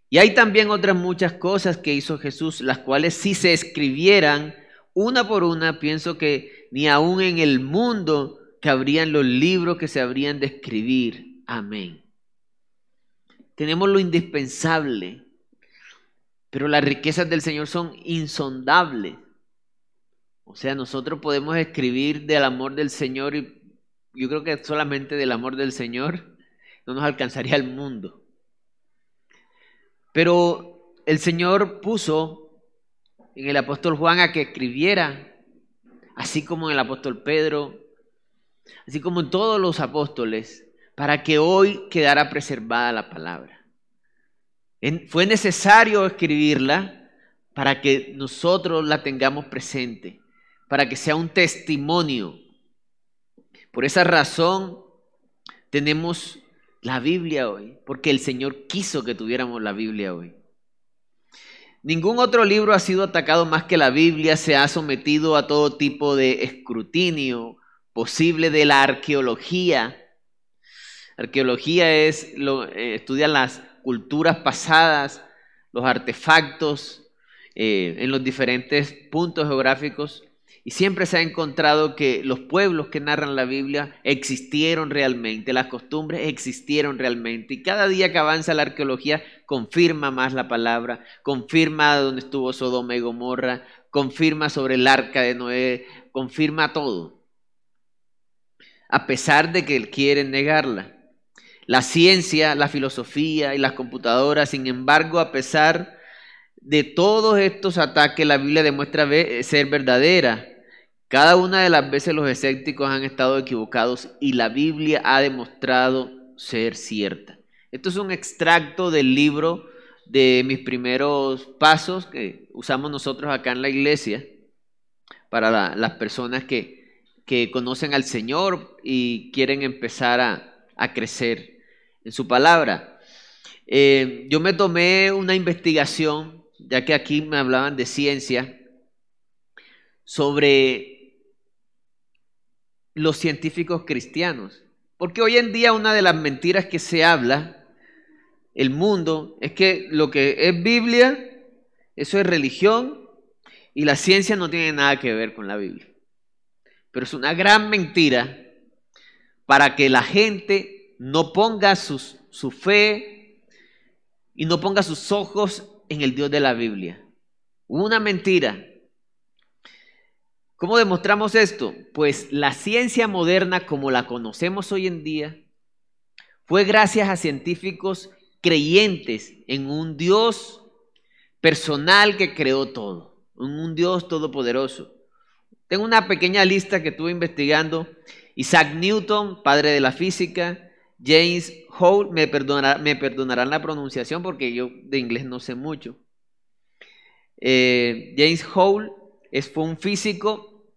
Y hay también otras muchas cosas que hizo Jesús, las cuales si se escribieran una por una, pienso que ni aún en el mundo cabrían los libros que se habrían de escribir. Amén. Tenemos lo indispensable, pero las riquezas del Señor son insondables. O sea, nosotros podemos escribir del amor del Señor y yo creo que solamente del amor del Señor no nos alcanzaría el mundo. Pero el Señor puso en el apóstol Juan a que escribiera, así como en el apóstol Pedro, así como en todos los apóstoles, para que hoy quedara preservada la palabra. Fue necesario escribirla para que nosotros la tengamos presente, para que sea un testimonio. Por esa razón tenemos la Biblia hoy, porque el Señor quiso que tuviéramos la Biblia hoy. Ningún otro libro ha sido atacado más que la Biblia, se ha sometido a todo tipo de escrutinio posible de la arqueología. Arqueología es, lo, eh, estudia las culturas pasadas, los artefactos eh, en los diferentes puntos geográficos y siempre se ha encontrado que los pueblos que narran la Biblia existieron realmente, las costumbres existieron realmente. Y cada día que avanza la arqueología confirma más la palabra, confirma dónde estuvo Sodoma y Gomorra, confirma sobre el arca de Noé, confirma todo. A pesar de que quieren negarla. La ciencia, la filosofía y las computadoras, sin embargo, a pesar de todos estos ataques, la Biblia demuestra ser verdadera cada una de las veces los escépticos han estado equivocados y la Biblia ha demostrado ser cierta. Esto es un extracto del libro de mis primeros pasos que usamos nosotros acá en la iglesia para las personas que, que, conocen al Señor y quieren empezar a, a crecer en su palabra. Eh, yo me tomé una investigación, ya que aquí me hablaban de ciencia, sobre los científicos cristianos. Porque hoy en día una de las mentiras que se habla, el mundo, es que lo que es Biblia, eso es religión y la ciencia no tiene nada que ver con la Biblia. Pero es una gran mentira para que la gente no ponga su fe y no ponga sus ojos en el Dios de la Biblia. Una mentira ¿Cómo demostramos esto? Pues la ciencia moderna como la conocemos hoy en día fue gracias a científicos creyentes en un Dios personal que creó todo, en un Dios todopoderoso. Tengo una pequeña lista que estuve investigando. Isaac Newton, padre de la física, James Hall, me, perdonarán la pronunciación porque yo de inglés no sé mucho. Eh, James Hall es, fue un físico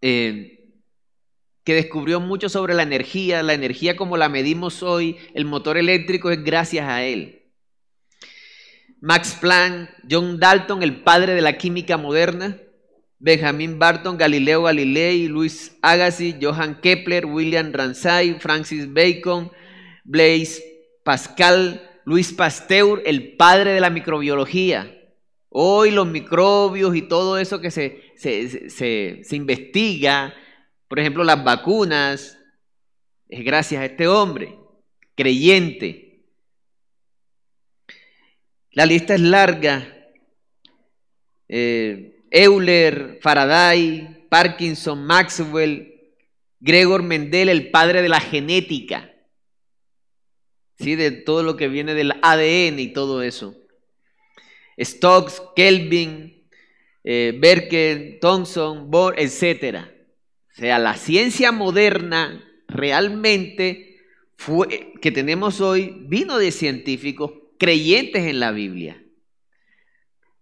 eh, que descubrió mucho sobre la energía, la energía como la medimos hoy, el motor eléctrico es gracias a él. Max Planck, John Dalton, el padre de la química moderna, Benjamin Barton, Galileo Galilei, Luis Agassiz, Johann Kepler, William Ramsay, Francis Bacon, Blaise Pascal, Luis Pasteur, el padre de la microbiología. Hoy los microbios y todo eso que se, se, investiga, por ejemplo las vacunas, es gracias a este hombre, creyente. La lista es larga. Eh, Euler, Faraday, Parkinson, Maxwell, Gregor Mendel, el padre de la genética, ¿sí? de todo lo que viene del ADN y todo eso. Stokes, Kelvin, eh, Thomson, Bohr, etc. O sea, la ciencia moderna realmente fue, que tenemos hoy vino de científicos creyentes en la Biblia.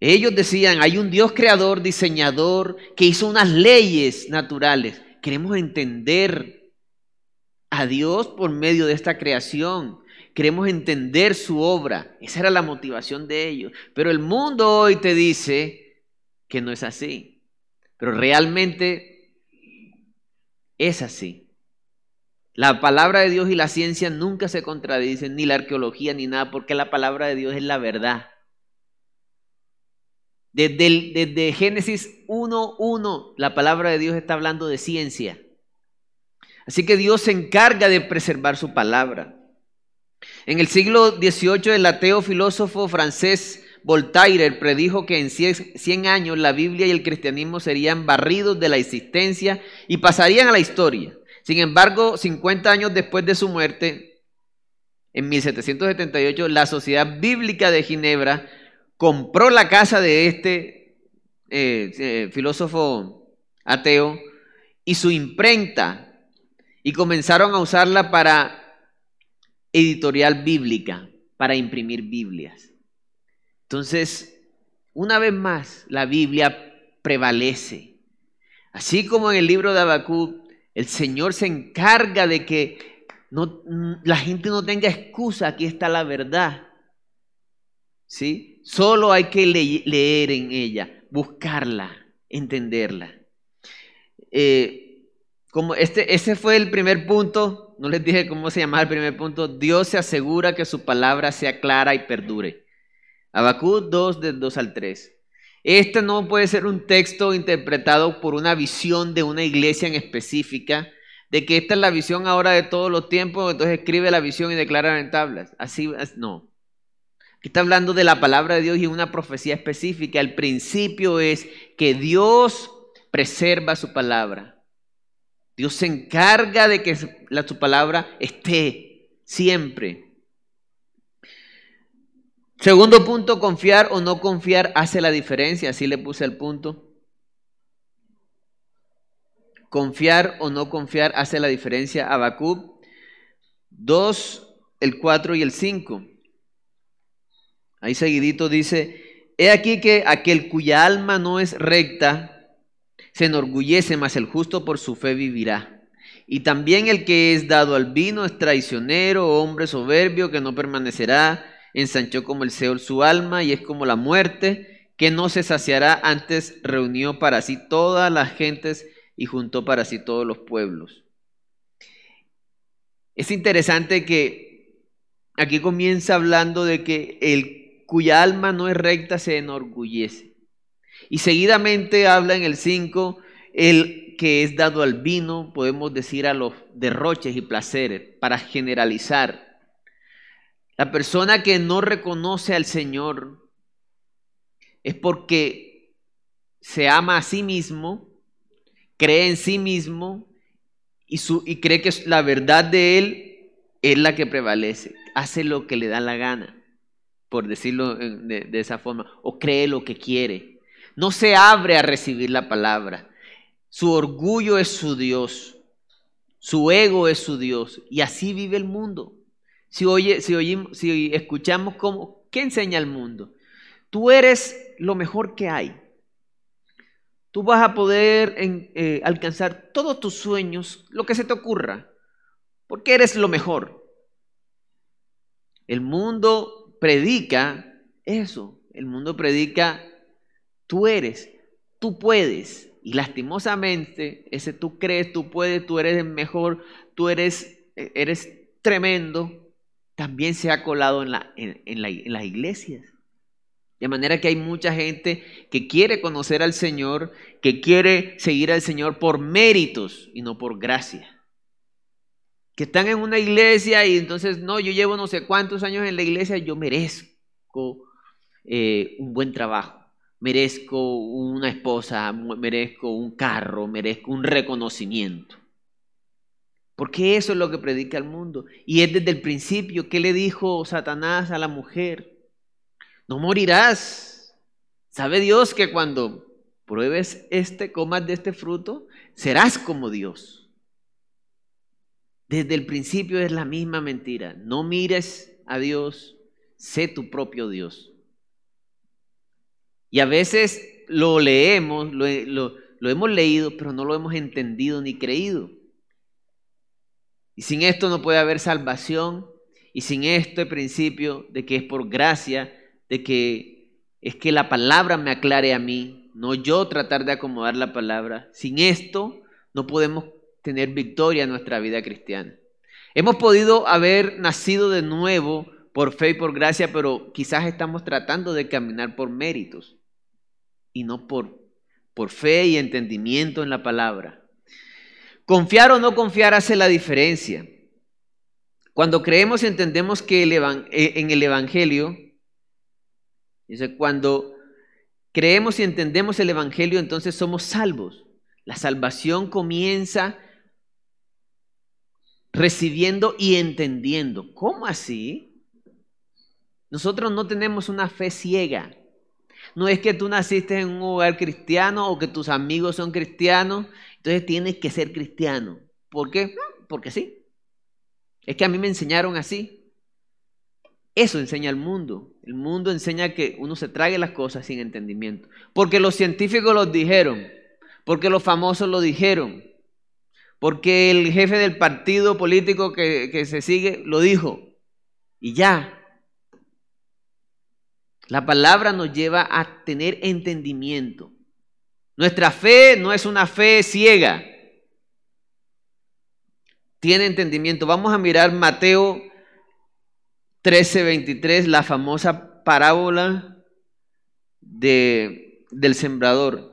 Ellos decían, hay un Dios creador, diseñador, que hizo unas leyes naturales. Queremos entender a Dios por medio de esta creación. Queremos entender su obra. Esa era la motivación de ellos. Pero el mundo hoy te dice que no es así. Pero realmente es así. La palabra de Dios y la ciencia nunca se contradicen, ni la arqueología, ni nada, porque la palabra de Dios es la verdad. Desde, Génesis 1.1, la palabra de Dios está hablando de ciencia. Así que Dios se encarga de preservar su palabra. En el siglo XVIII, el ateo filósofo francés Voltaire predijo que en 100 años la Biblia y el cristianismo serían barridos de la existencia y pasarían a la historia. Sin embargo, 50 años después de su muerte, en 1778, la Sociedad Bíblica de Ginebra compró la casa de este eh, eh, filósofo ateo y su imprenta y comenzaron a usarla para editorial bíblica, para imprimir Biblias. Entonces, una vez más, la Biblia prevalece. Así como en el libro de Habacuc, el Señor se encarga de que no, la gente no tenga excusa, aquí está la verdad. ¿Sí? Solo hay que leer en ella, buscarla, entenderla. Eh, como este, ese fue el primer punto, no les dije cómo se llamaba el primer punto, Dios se asegura que su palabra sea clara y perdure. Habacuc 2, del 2 al 3. Este no puede ser un texto interpretado por una visión de una iglesia en específica, de que esta es la visión ahora de todos los tiempos, entonces escribe la visión y declara en tablas. Así no. Está hablando de la palabra de Dios y una profecía específica. El principio es que Dios preserva su palabra. Dios se encarga de que su palabra esté siempre. Segundo punto, confiar o no confiar hace la diferencia. Así le puse el punto. Confiar o no confiar hace la diferencia. Habacuc 2, el 4 y el 5. Ahí seguidito dice, he aquí que aquel cuya alma no es recta se enorgullece, mas el justo por su fe vivirá. Y también el que es dado al vino es traicionero, hombre soberbio que no permanecerá, ensanchó como el Seol su alma y es como la muerte, que no se saciará, antes reunió para sí todas las gentes y juntó para sí todos los pueblos. Es interesante que aquí comienza hablando de que el cuya alma no es recta se enorgullece. Y seguidamente habla en el 5, el que es dado al vino, podemos decir a los derroches y placeres, para generalizar. La persona que no reconoce al Señor es porque se ama a sí mismo, cree en sí mismo y, su, y cree que la verdad de Él es la que prevalece, hace lo que le da la gana por decirlo de, esa forma, o cree lo que quiere. No se abre a recibir la palabra. Su orgullo es su Dios. Su ego es su Dios. Y así vive el mundo. Si, oye, si, oímos, si escuchamos cómo, ¿qué enseña el mundo? Tú eres lo mejor que hay. Tú vas a poder eh, alcanzar todos tus sueños, lo que se te ocurra, porque eres lo mejor. El mundo predica eso. El mundo predica, tú eres, tú puedes. Y lastimosamente, ese tú crees, tú puedes, tú eres el mejor, tú eres, eres tremendo, también se ha colado en, la, en, en las iglesias. De manera que hay mucha gente que quiere conocer al Señor, que quiere seguir al Señor por méritos y no por gracia que están en una iglesia y entonces, no, yo llevo no sé cuántos años en la iglesia, yo merezco eh, un buen trabajo, merezco una esposa, merezco un carro, merezco un reconocimiento. Porque eso es lo que predica el mundo. Y es desde el principio, ¿qué le dijo Satanás a la mujer? No morirás. ¿Sabe Dios que cuando pruebes este, comas de este fruto, serás como Dios? Desde el principio es la misma mentira. No mires a Dios, sé tu propio Dios. Y a veces lo leemos, lo, hemos leído, pero no lo hemos entendido ni creído. Y sin esto no puede haber salvación. Y sin este principio de que es por gracia, de que es que la palabra me aclare a mí, no yo tratar de acomodar la palabra. Sin esto no podemos tener victoria en nuestra vida cristiana. Hemos podido haber nacido de nuevo por fe y por gracia, pero quizás estamos tratando de caminar por méritos y no por, por fe y entendimiento en la palabra. Confiar o no confiar hace la diferencia. Cuando creemos y entendemos que eh, en el Evangelio, dice, cuando creemos y entendemos el Evangelio, entonces somos salvos. La salvación comienza recibiendo y entendiendo. ¿Cómo así? Nosotros no tenemos una fe ciega. No es que tú naciste en un hogar cristiano o que tus amigos son cristianos, entonces tienes que ser cristiano. ¿Por qué? Porque sí. Es que a mí me enseñaron así. Eso enseña el mundo. El mundo enseña que uno se trague las cosas sin entendimiento. Porque los científicos lo dijeron. Porque los famosos lo dijeron. Porque el jefe del partido político que, se sigue lo dijo. Y ya. La palabra nos lleva a tener entendimiento. Nuestra fe no es una fe ciega. Tiene entendimiento. Vamos a mirar Mateo 13:23, la famosa parábola de, del sembrador.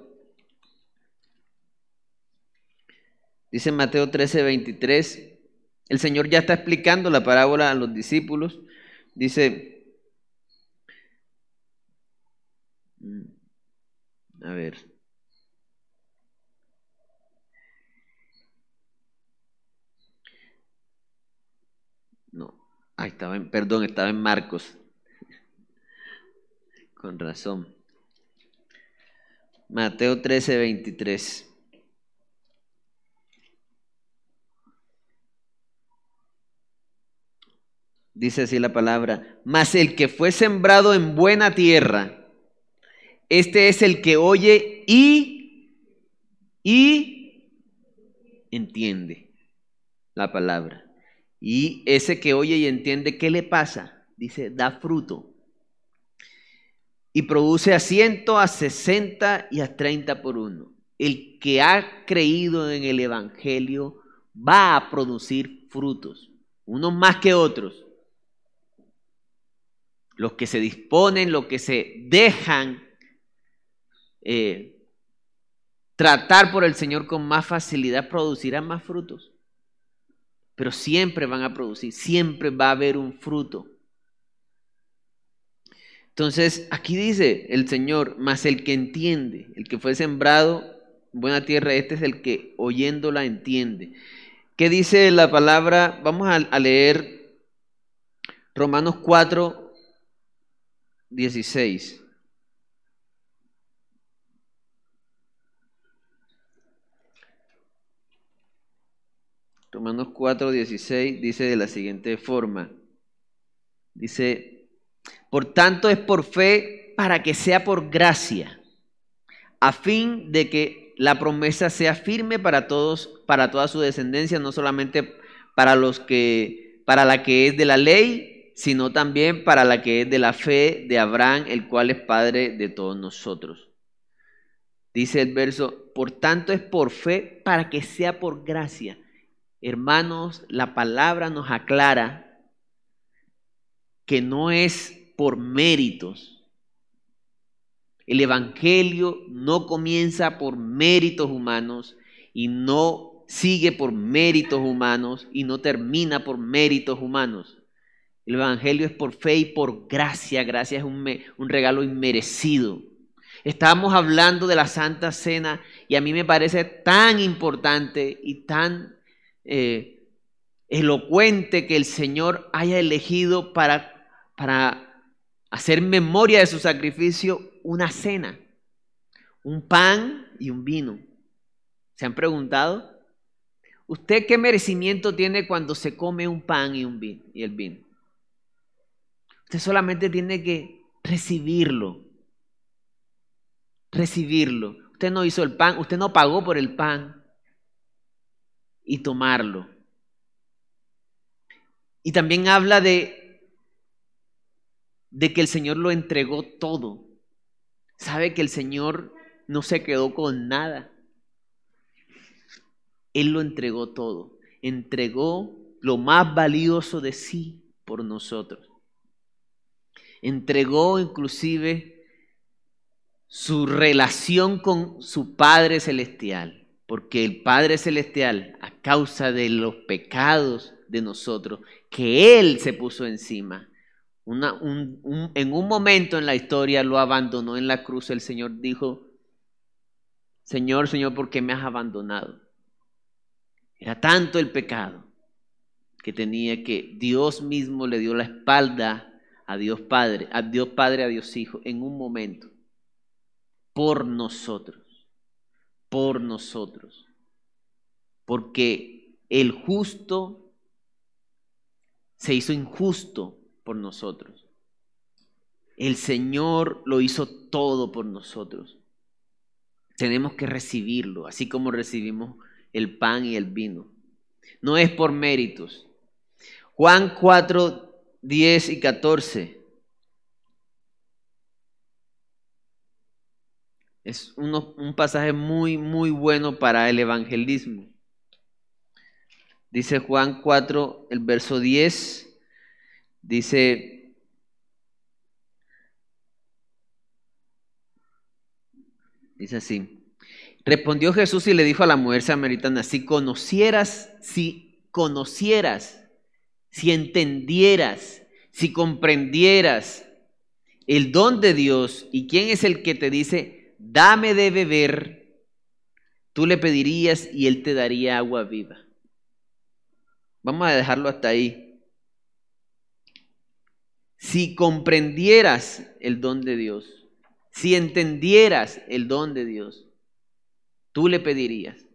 Dice Mateo 13:23, el Señor ya está explicando la parábola a los discípulos. Dice, mm, a ver. No, ahí estaba en, perdón, estaba en Marcos. Con razón. Mateo 13, 23. Dice así la palabra, mas el que fue sembrado en buena tierra, este es el que oye y, y entiende la palabra. Y ese que oye y entiende, ¿qué le pasa? Dice, da fruto. Y produce a ciento, a sesenta y a treinta por uno. El que ha creído en el Evangelio va a producir frutos, unos más que otros los que se disponen, los que se dejan eh, tratar por el Señor con más facilidad, producirán más frutos. Pero siempre van a producir, siempre va a haber un fruto. Entonces, aquí dice el Señor, más el que entiende, el que fue sembrado en buena tierra, este es el que oyéndola entiende. ¿Qué dice la palabra? Vamos a, a leer Romanos 4, 16. Romanos 4, 16 dice de la siguiente forma. Dice, por tanto es por fe para que sea por gracia, a fin de que la promesa sea firme para todos, para toda su descendencia, no solamente para los que, para la que es de la ley, sino también para la que es de la fe de Abraham, el cual es Padre de todos nosotros. Dice el verso, por tanto es por fe para que sea por gracia. Hermanos, la palabra nos aclara que no es por méritos. El Evangelio no comienza por méritos humanos y no sigue por méritos humanos y no termina por méritos humanos. El Evangelio es por fe y por gracia. Gracia es un, regalo inmerecido. Estábamos hablando de la Santa Cena y a mí me parece tan importante y tan eh, elocuente que el Señor haya elegido para, para hacer memoria de su sacrificio una cena, un pan y un vino. ¿Se han preguntado? ¿Usted qué merecimiento tiene cuando se come un pan y, un vino, y el vino? Usted solamente tiene que recibirlo. Recibirlo. Usted no hizo el pan, usted no pagó por el pan y tomarlo. Y también habla de, de que el Señor lo entregó todo. Sabe que el Señor no se quedó con nada. Él lo entregó todo. Entregó lo más valioso de sí por nosotros. Entregó inclusive su relación con su Padre Celestial, porque el Padre Celestial, a causa de los pecados de nosotros, que Él se puso encima, en un momento en la historia lo abandonó en la cruz, el Señor dijo, Señor, Señor, ¿por qué me has abandonado? Era tanto el pecado que tenía que Dios mismo le dio la espalda a Dios Padre, a Dios Padre, a Dios Hijo, en un momento, por nosotros, por nosotros. Porque el justo se hizo injusto por nosotros. El Señor lo hizo todo por nosotros. Tenemos que recibirlo, así como recibimos el pan y el vino. No es por méritos. Juan 4, 10 y 14. Es un pasaje muy, muy bueno para el evangelismo. Dice Juan 4, el verso 10, dice, dice así, respondió Jesús y le dijo a la mujer samaritana, si conocieras, si conocieras si entendieras, si comprendieras el don de Dios y quién es el que te dice, dame de beber, tú le pedirías y él te daría agua viva. Vamos a dejarlo hasta ahí. Si comprendieras el don de Dios, si entendieras el don de Dios, tú le pedirías.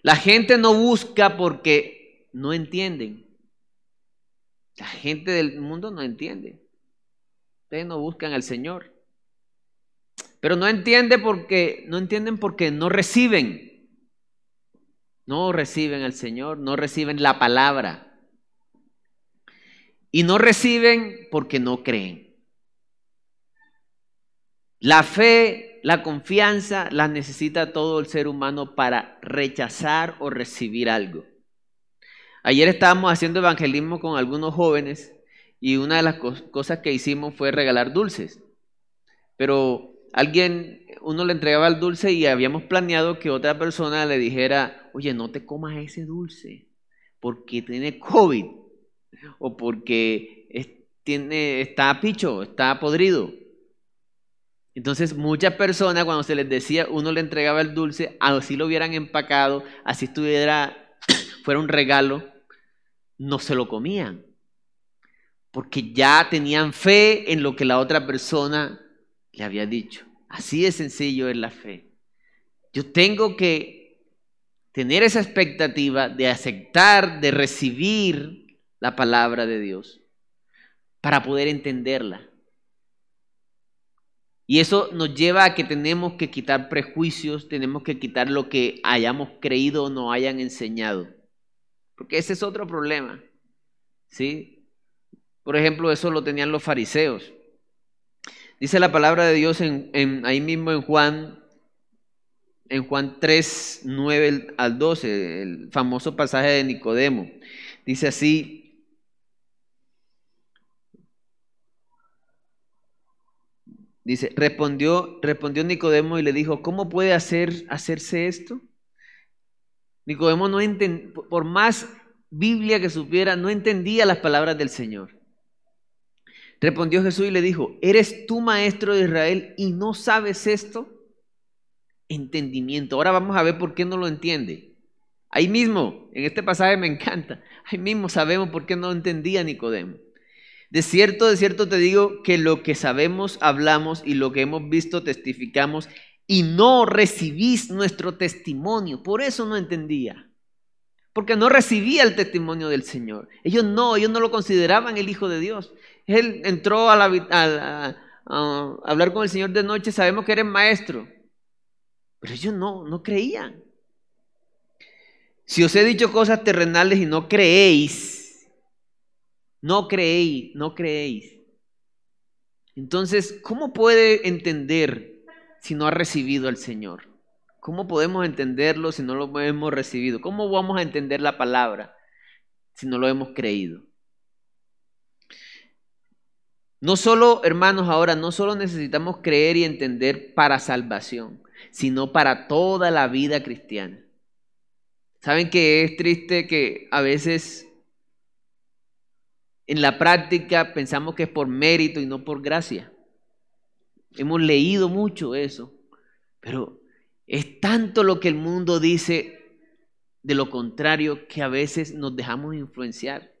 La gente no busca porque no entienden. La gente del mundo no entiende. Ustedes no buscan al Señor. Pero no entiende porque no entienden porque no reciben. No reciben al Señor, no reciben la palabra. Y no reciben porque no creen. La fe, la confianza la necesita todo el ser humano para rechazar o recibir algo. Ayer estábamos haciendo evangelismo con algunos jóvenes y una de las cosas que hicimos fue regalar dulces. Pero alguien, uno le entregaba el dulce y habíamos planeado que otra persona le dijera, oye, no te comas ese dulce porque tiene COVID o porque tiene, está picho, está podrido. Entonces muchas personas cuando se les decía, uno le entregaba el dulce, así lo hubieran empacado, así estuviera, *coughs* fuera un regalo, no se lo comían, porque ya tenían fe en lo que la otra persona le había dicho. Así de sencillo es la fe. Yo tengo que tener esa expectativa de aceptar, de recibir la palabra de Dios para poder entenderla. Y eso nos lleva a que tenemos que quitar prejuicios, tenemos que quitar lo que hayamos creído o nos hayan enseñado. Porque ese es otro problema. ¿Sí? Por ejemplo, eso lo tenían los fariseos. Dice la palabra de Dios en, ahí mismo en Juan, en Juan 3, 9 al 12, el famoso pasaje de Nicodemo. Dice así, dice, respondió, respondió Nicodemo y le dijo, ¿cómo puede hacer, hacerse esto? Nicodemo no entendía, por más Biblia que supiera, no entendía las palabras del Señor. Respondió Jesús y le dijo, ¿eres tú maestro de Israel y no sabes esto? Entendimiento. Ahora vamos a ver por qué no lo entiende. Ahí mismo, en este pasaje me encanta, ahí mismo sabemos por qué no entendía Nicodemo. De cierto, de cierto te digo que lo que sabemos hablamos y lo que hemos visto testificamos y no recibís nuestro testimonio. Por eso no entendía. Porque no recibía el testimonio del Señor. Ellos no, ellos no lo consideraban el Hijo de Dios. Él entró a, hablar con el Señor de noche, sabemos que eres maestro. Pero ellos no, no creían. Si os he dicho cosas terrenales y no creéis, no creéis, no creéis. Entonces, ¿cómo puede entender si no ha recibido al Señor? ¿Cómo podemos entenderlo si no lo hemos recibido? ¿Cómo vamos a entender la palabra? si no lo hemos creído. No solo, hermanos, ahora, no solo necesitamos creer y entender para salvación, sino para toda la vida cristiana. ¿Saben que es triste que a veces en la práctica pensamos que es por mérito y no por gracia? Hemos leído mucho eso, pero es tanto lo que el mundo dice de lo contrario que a veces nos dejamos influenciar.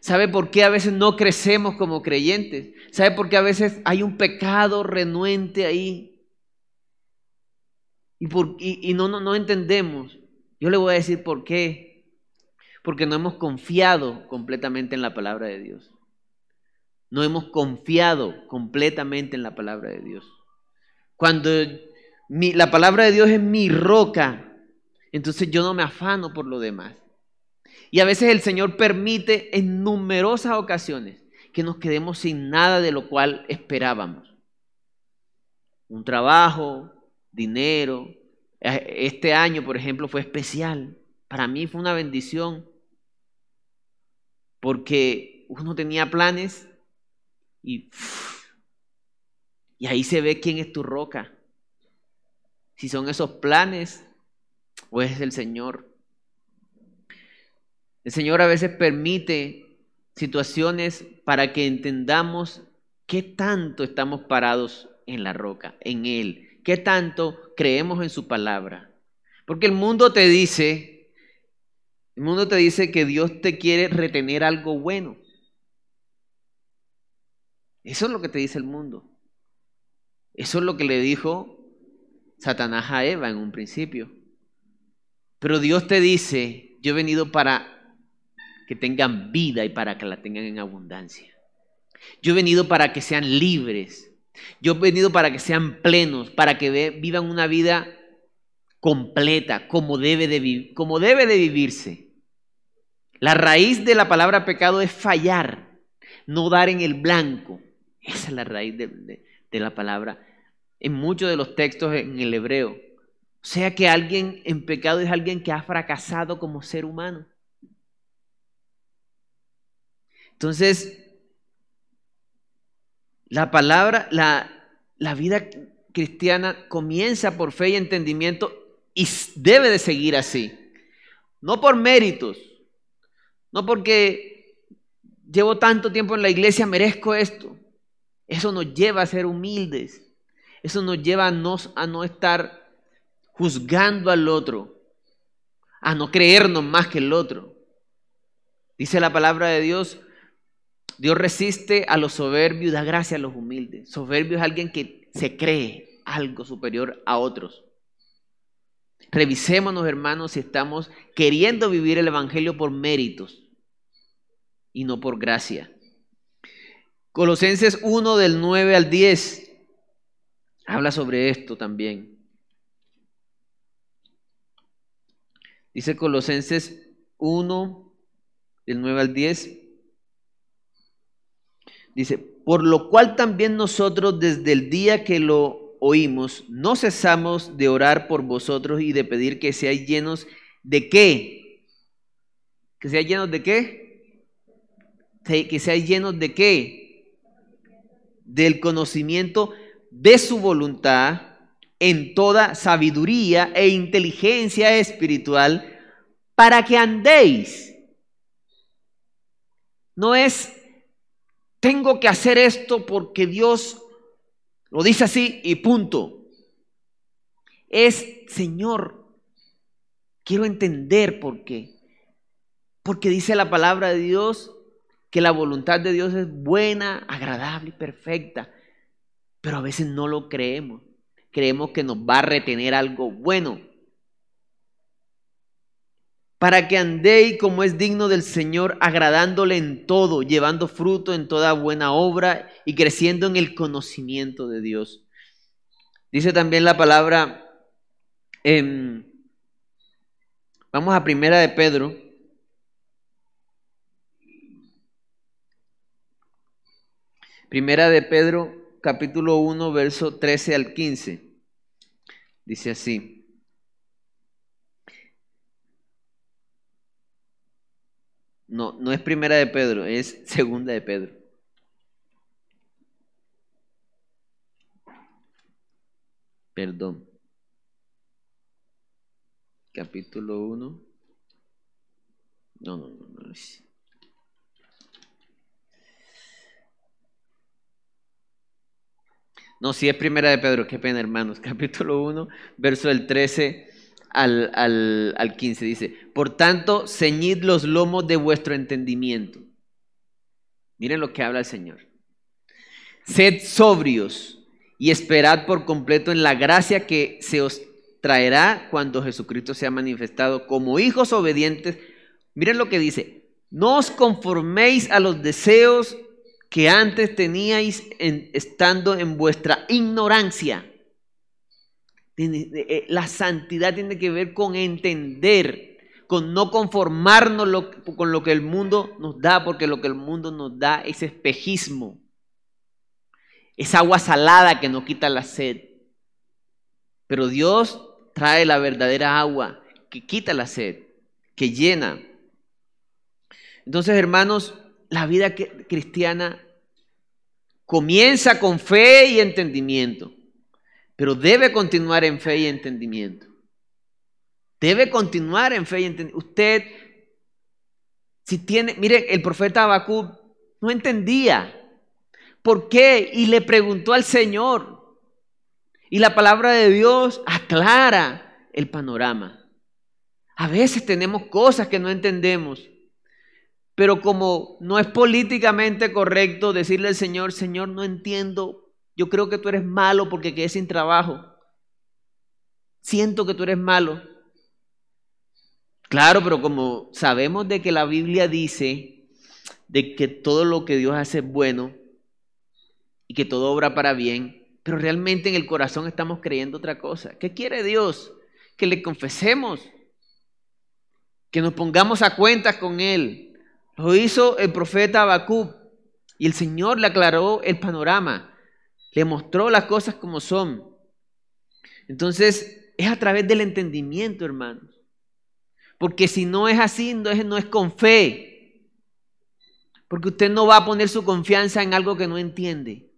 ¿Sabe por qué a veces no crecemos como creyentes? ¿Sabe por qué a veces hay un pecado renuente ahí? Y, por, y, no, no, no entendemos. Yo le voy a decir por qué. Porque no hemos confiado completamente en la palabra de Dios. No hemos confiado completamente en la palabra de Dios. Cuando la palabra de Dios es mi roca, entonces yo no me afano por lo demás. Y a veces el Señor permite en numerosas ocasiones que nos quedemos sin nada de lo cual esperábamos. Un trabajo, dinero. Este año, por ejemplo, fue especial. Para mí fue una bendición porque uno tenía planes y, y ahí se ve quién es tu roca. Si son esos planes o es el Señor. El Señor a veces permite situaciones para que entendamos qué tanto estamos parados en la roca, en Él, qué tanto creemos en su palabra. Porque el mundo te dice, el mundo te dice que Dios te quiere retener algo bueno. Eso es lo que te dice el mundo. Eso es lo que le dijo Satanás a Eva en un principio. Pero Dios te dice, yo he venido para que tengan vida y para que la tengan en abundancia. Yo he venido para que sean libres. Yo he venido para que sean plenos, para que vivan una vida completa, como debe de, como debe de vivirse. La raíz de la palabra pecado es fallar, no dar en el blanco. Esa es la raíz de, la palabra en muchos de los textos en el hebreo. O sea que alguien en pecado es alguien que ha fracasado como ser humano. Entonces, la palabra, la, la vida cristiana comienza por fe y entendimiento y debe de seguir así. No por méritos, no porque llevo tanto tiempo en la iglesia, merezco esto. Eso nos lleva a ser humildes. Eso nos lleva a no, estar juzgando al otro, a no creernos más que el otro. Dice la palabra de Dios, Dios resiste a los soberbios y da gracia a los humildes. Soberbio es alguien que se cree algo superior a otros. Revisémonos, hermanos, si estamos queriendo vivir el Evangelio por méritos y no por gracia. Colosenses 1 del 9 al 10 habla sobre esto también. Dice Colosenses 1 del 9 al 10. Dice, por lo cual también nosotros desde el día que lo oímos, no cesamos de orar por vosotros y de pedir que seáis llenos de qué? ¿Que seáis llenos de qué? Que seáis llenos de qué? Del conocimiento de su voluntad en toda sabiduría e inteligencia espiritual para que andéis. No es tengo que hacer esto porque Dios lo dice así y punto. Es, Señor, quiero entender por qué. Porque dice la palabra de Dios que la voluntad de Dios es buena, agradable y perfecta. Pero a veces no lo creemos. Creemos que nos va a retener algo bueno para que andéis como es digno del Señor, agradándole en todo, llevando fruto en toda buena obra y creciendo en el conocimiento de Dios. Dice también la palabra, vamos a primera de Pedro. Primera de Pedro, capítulo 1, verso 13 al 15. Dice así. No, no es primera de Pedro, es segunda de Pedro. Perdón. Capítulo 1. No, no, no, no. No, si es primera de Pedro, qué pena, hermanos. *laughs* Capítulo 1, verso del 13 al, al, al 15 dice, por tanto, ceñid los lomos de vuestro entendimiento. Miren lo que habla el Señor. Sed sobrios y esperad por completo en la gracia que se os traerá cuando Jesucristo sea manifestado como hijos obedientes. Miren lo que dice, no os conforméis a los deseos que antes teníais estando en vuestra ignorancia. Eh, la santidad tiene que ver con entender, con no conformarnos con lo que el mundo nos da, porque lo que el mundo nos da es espejismo. Es agua salada que no quita la sed. Pero Dios trae la verdadera agua que quita la sed, que llena. Entonces, hermanos, la vida cristiana comienza con fe y entendimiento, pero debe continuar en fe y entendimiento. Debe continuar en fe y entendimiento. Usted, si tiene, mire, el profeta Habacuc no entendía por qué y le preguntó al Señor. Y la palabra de Dios aclara el panorama. A veces tenemos cosas que no entendemos pero como no es políticamente correcto decirle al Señor, Señor, no entiendo, yo creo que tú eres malo porque quedé sin trabajo. Siento que tú eres malo. Claro, pero como sabemos de que la Biblia dice de que todo lo que Dios hace es bueno y que todo obra para bien, pero realmente en el corazón estamos creyendo otra cosa. ¿Qué quiere Dios? Que le confesemos, que nos pongamos a cuentas con Él, lo hizo el profeta Habacuc y el Señor le aclaró el panorama, le mostró las cosas como son. Entonces, es a través del entendimiento, hermanos. Porque si no es así, no es, con fe. Porque usted no va a poner su confianza en algo que no entiende.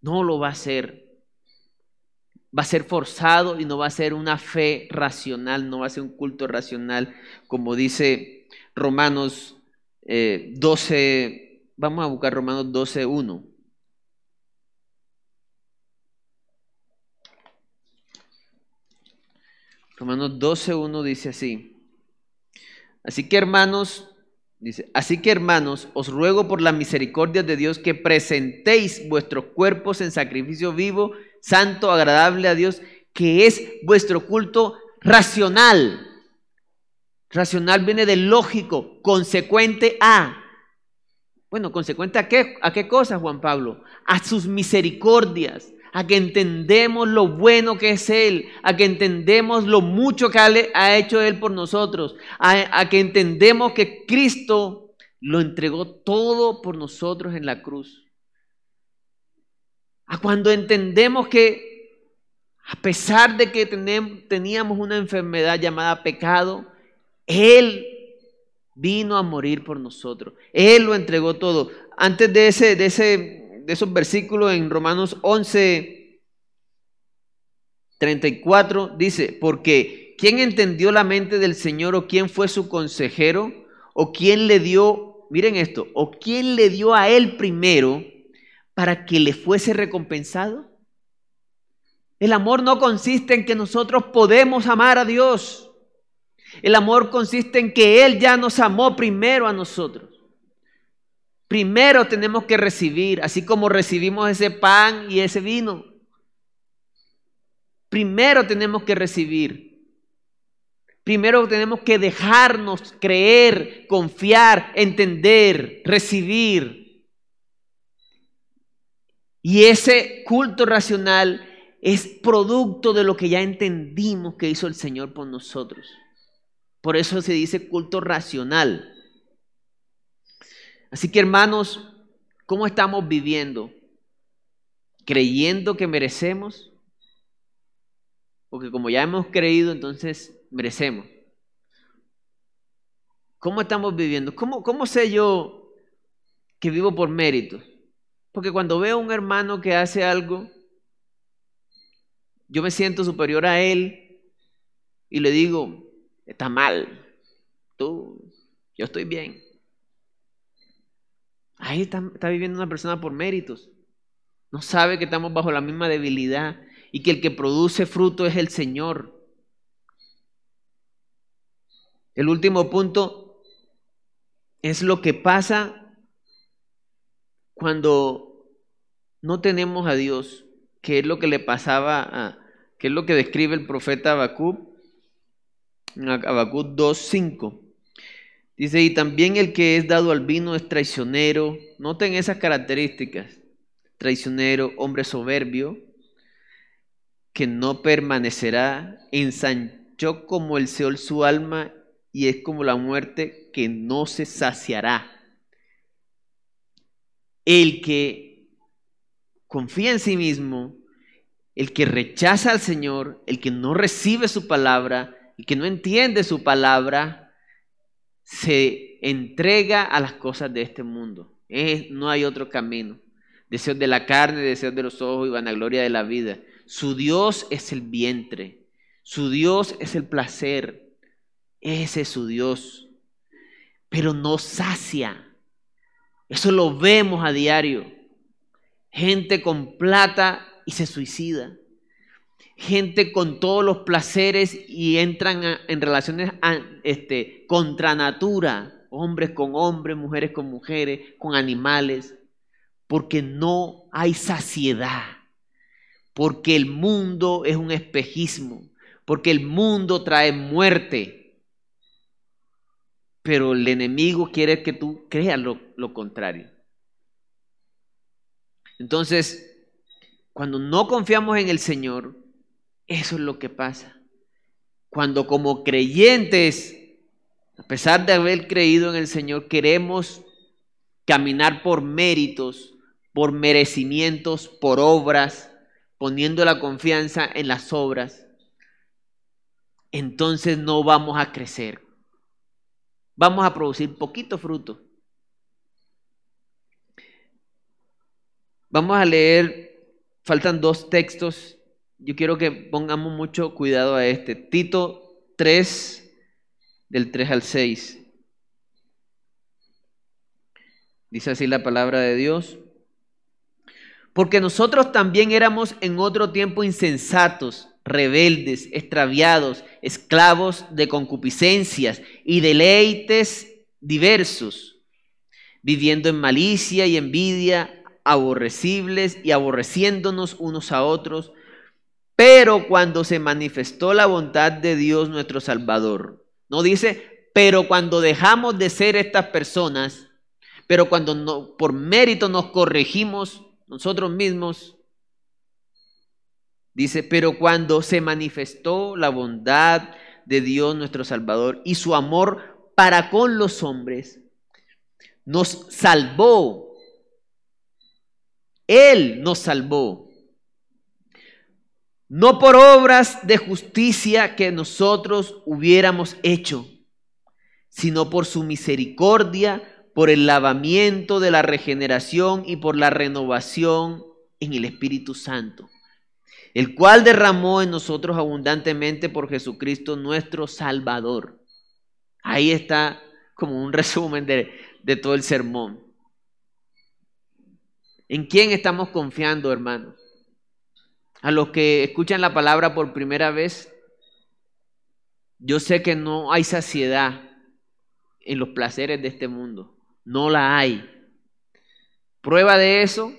No lo va a hacer. Va a ser forzado y no va a ser una fe racional, no va a ser un culto racional, como dice Romanos 12, eh, vamos a buscar Romanos 12, 1. Romanos 12, 1 dice así. Así que hermanos, dice, así que hermanos, os ruego por la misericordia de Dios que presentéis vuestros cuerpos en sacrificio vivo, santo, agradable a Dios, que es vuestro culto racional. Racional viene de lógico, consecuente a. Bueno, consecuente a qué? ¿A qué cosa, Juan Pablo? A sus misericordias, a que entendemos lo bueno que es Él, a que entendemos lo mucho que ha hecho Él por nosotros, a, a que entendemos que Cristo lo entregó todo por nosotros en la cruz. A cuando entendemos que a pesar de que teníamos una enfermedad llamada pecado, él vino a morir por nosotros. Él lo entregó todo. Antes de, ese, de, ese, de esos versículos en Romanos 11, 34, dice, porque ¿quién entendió la mente del Señor o quién fue su consejero o quién le dio, miren esto, o quién le dio a él primero para que le fuese recompensado? El amor no consiste en que nosotros podemos amar a Dios. El amor consiste en que Él ya nos amó primero a nosotros. Primero tenemos que recibir, así como recibimos ese pan y ese vino. Primero tenemos que recibir. Primero tenemos que dejarnos creer, confiar, entender, recibir. Y ese culto racional es producto de lo que ya entendimos que hizo el Señor por nosotros. Por eso se dice culto racional. Así que hermanos, ¿cómo estamos viviendo? ¿Creyendo que merecemos? Porque como ya hemos creído, entonces merecemos. ¿Cómo estamos viviendo? ¿Cómo, cómo sé yo que vivo por mérito? Porque cuando veo a un hermano que hace algo, yo me siento superior a él y le digo, está mal, tú, yo estoy bien. Ahí está, viviendo una persona por méritos. No sabe que estamos bajo la misma debilidad y que el que produce fruto es el Señor. El último punto es lo que pasa cuando no tenemos a Dios, que es lo que le pasaba a, que es lo que describe el profeta Habacuc, Habacuc 2.5. Dice, y también el que es dado al vino es traicionero. Noten esas características. Traicionero, hombre soberbio, que no permanecerá, ensanchó como el Seol su alma y es como la muerte que no se saciará. El que confía en sí mismo, el que rechaza al Señor, el que no recibe su palabra, el que no entiende su palabra, se entrega a las cosas de este mundo. no hay otro camino. Deseos de la carne, deseos de los ojos y vanagloria de la vida. Su Dios es el vientre. Su Dios es el placer. Ese es su Dios. Pero no sacia. Eso lo vemos a diario. Gente con plata y se suicida gente con todos los placeres y entran en relaciones este, contra natura, hombres con hombres, mujeres con mujeres, con animales, porque no hay saciedad, porque el mundo es un espejismo, porque el mundo trae muerte, pero el enemigo quiere que tú creas lo, lo contrario. Entonces, cuando no confiamos en el Señor, eso es lo que pasa. Cuando como creyentes, a pesar de haber creído en el Señor, queremos caminar por méritos, por merecimientos, por obras, poniendo la confianza en las obras, entonces no vamos a crecer. Vamos a producir poquito fruto. Vamos a leer, faltan dos textos yo quiero que pongamos mucho cuidado a este. Tito 3, del 3 al 6. Dice así la palabra de Dios. Porque nosotros también éramos en otro tiempo insensatos, rebeldes, extraviados, esclavos de concupiscencias y deleites diversos, viviendo en malicia y envidia, aborrecibles y aborreciéndonos unos a otros pero cuando se manifestó la bondad de Dios nuestro Salvador, no dice, pero cuando dejamos de ser estas personas, pero cuando no, por mérito nos corregimos nosotros mismos, dice, pero cuando se manifestó la bondad de Dios nuestro Salvador y su amor para con los hombres, nos salvó. Él nos salvó no por obras de justicia que nosotros hubiéramos hecho, sino por su misericordia, por el lavamiento de la regeneración y por la renovación en el Espíritu Santo, el cual derramó en nosotros abundantemente por Jesucristo nuestro Salvador. Ahí está como un *laughs* resumen de, todo el sermón. ¿En quién estamos confiando, hermanos? A los que escuchan la palabra por primera vez, yo sé que no hay saciedad en los placeres de este mundo. No la hay. Prueba de eso,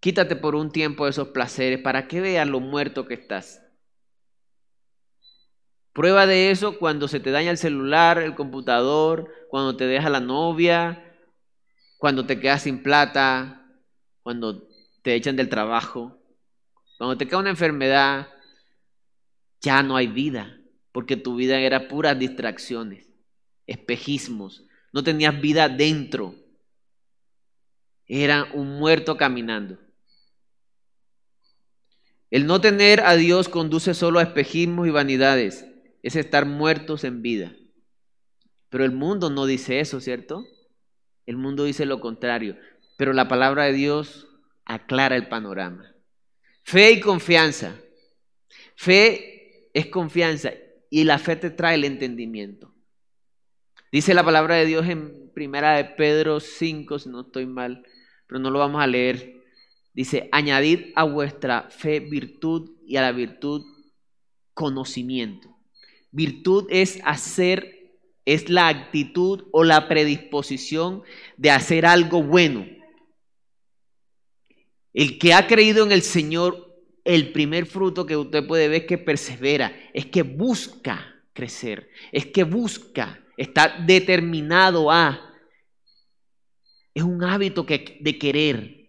quítate por un tiempo esos placeres para que veas lo muerto que estás. Prueba de eso cuando se te daña el celular, el computador, cuando te deja la novia, cuando te quedas sin plata, cuando te echan del trabajo. Cuando te cae una enfermedad, ya no hay vida, porque tu vida era puras distracciones, espejismos. No tenías vida dentro. Era un muerto caminando. El no tener a Dios conduce solo a espejismos y vanidades. Es estar muertos en vida. Pero el mundo no dice eso, ¿cierto? El mundo dice lo contrario. Pero la palabra de Dios aclara el panorama. Fe y confianza. Fe es confianza y la fe te trae el entendimiento. Dice la palabra de Dios en primera de Pedro 5, si no estoy mal, pero no lo vamos a leer. Dice, añadid a vuestra fe virtud y a la virtud conocimiento. Virtud es hacer, es la actitud o la predisposición de hacer algo bueno. El que ha creído en el Señor, el primer fruto que usted puede ver es que persevera, es que busca crecer, es que busca, está determinado a. Es un hábito que, de querer.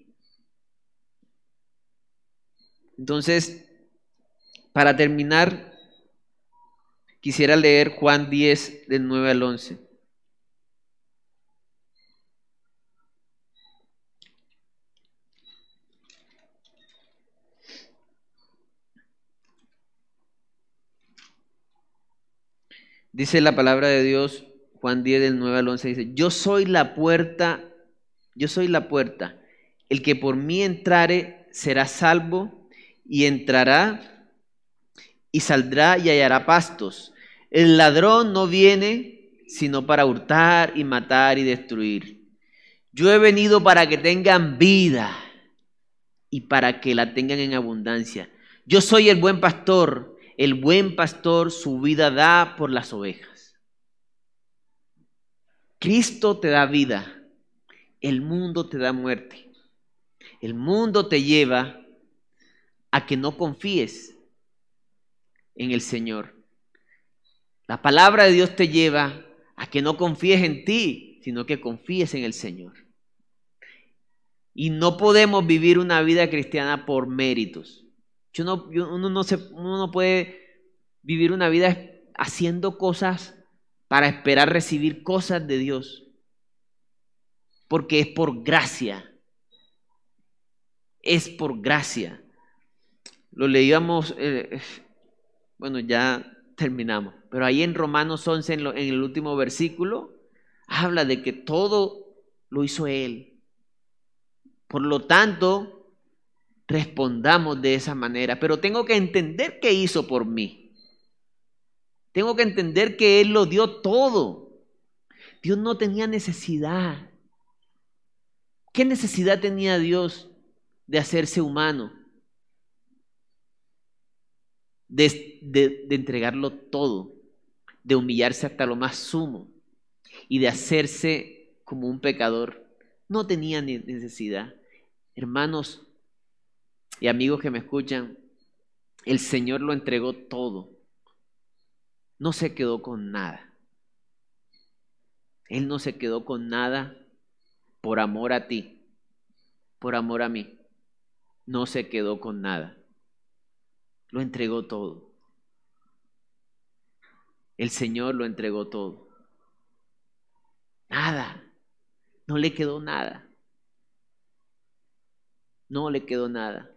Entonces, para terminar, Quisiera leer Juan 10 del 9 al 11. Dice la palabra de Dios, Juan 10 del 9 al 11, dice, yo soy la puerta, yo soy la puerta. El que por mí entrare será salvo y entrará y saldrá y hallará pastos. El ladrón no viene sino para hurtar y matar y destruir. Yo he venido para que tengan vida y para que la tengan en abundancia. Yo soy el buen pastor. El buen pastor su vida da por las ovejas. Cristo te da vida. El mundo te da muerte. El mundo te lleva a que no confíes en el Señor. La palabra de Dios te lleva a que no confíes en ti, sino que confíes en el Señor. Y no podemos vivir una vida cristiana por méritos. No, uno, no se, uno no puede vivir una vida haciendo cosas para esperar recibir cosas de Dios. Porque es por gracia. Es por gracia. Lo leíamos, eh, bueno, ya terminamos. Pero ahí en Romanos 11, en, el último versículo, habla de que todo lo hizo Él. Por lo tanto, respondamos de esa manera. Pero tengo que entender qué hizo por mí. Tengo que entender que Él lo dio todo. Dios no tenía necesidad. ¿Qué necesidad tenía Dios de hacerse humano? de, entregarlo todo, de humillarse hasta lo más sumo y de hacerse como un pecador. No tenía necesidad. Hermanos y amigos que me escuchan, el Señor lo entregó todo. No se quedó con nada. Él no se quedó con nada por amor a ti, por amor a mí. No se quedó con nada lo entregó todo. El Señor lo entregó todo. Nada. No le quedó nada. No le quedó nada.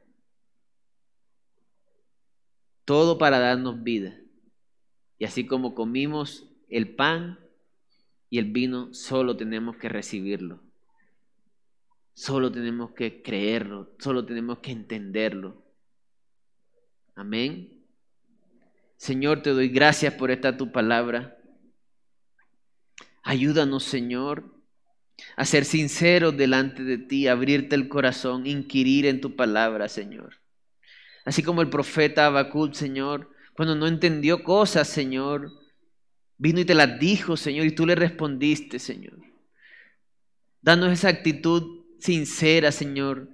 Todo para darnos vida. Y así como comimos el pan y el vino, solo tenemos que recibirlo. Solo tenemos que creerlo, solo tenemos que entenderlo. Amén. Señor, te doy gracias por esta tu palabra. Ayúdanos, Señor, a ser sinceros delante de ti, abrirte el corazón, inquirir en tu palabra, Señor. Así como el profeta Habacuc, Señor, cuando no entendió cosas, Señor, vino y te las dijo, Señor, y tú le respondiste, Señor. Danos esa actitud sincera, Señor,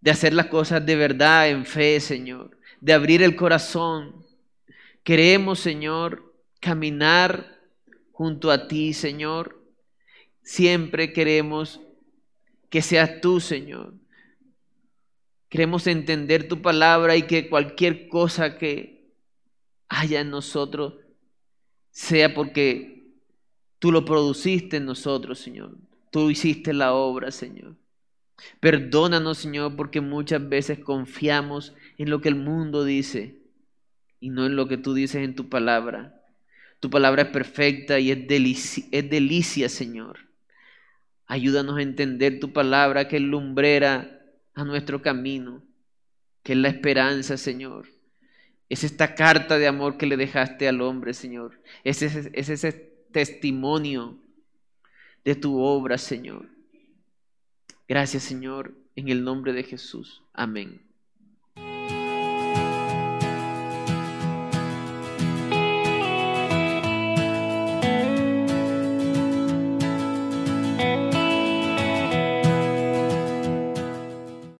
de hacer las cosas de verdad en fe, Señor de abrir el corazón. Queremos, Señor, caminar junto a ti, Señor. Siempre queremos que seas tú, Señor. Queremos entender tu palabra y que cualquier cosa que haya en nosotros sea porque tú lo produciste en nosotros, Señor. Tú hiciste la obra, Señor. Perdónanos, Señor, porque muchas veces confiamos en lo que el mundo dice y no en lo que tú dices en tu palabra. Tu palabra es perfecta y es delicia, es delicia, Señor. Ayúdanos a entender tu palabra que es lumbrera a nuestro camino, que es la esperanza, Señor. Es esta carta de amor que le dejaste al hombre, Señor. Es ese, es ese testimonio de tu obra, Señor. Gracias, Señor, en el nombre de Jesús. Amén.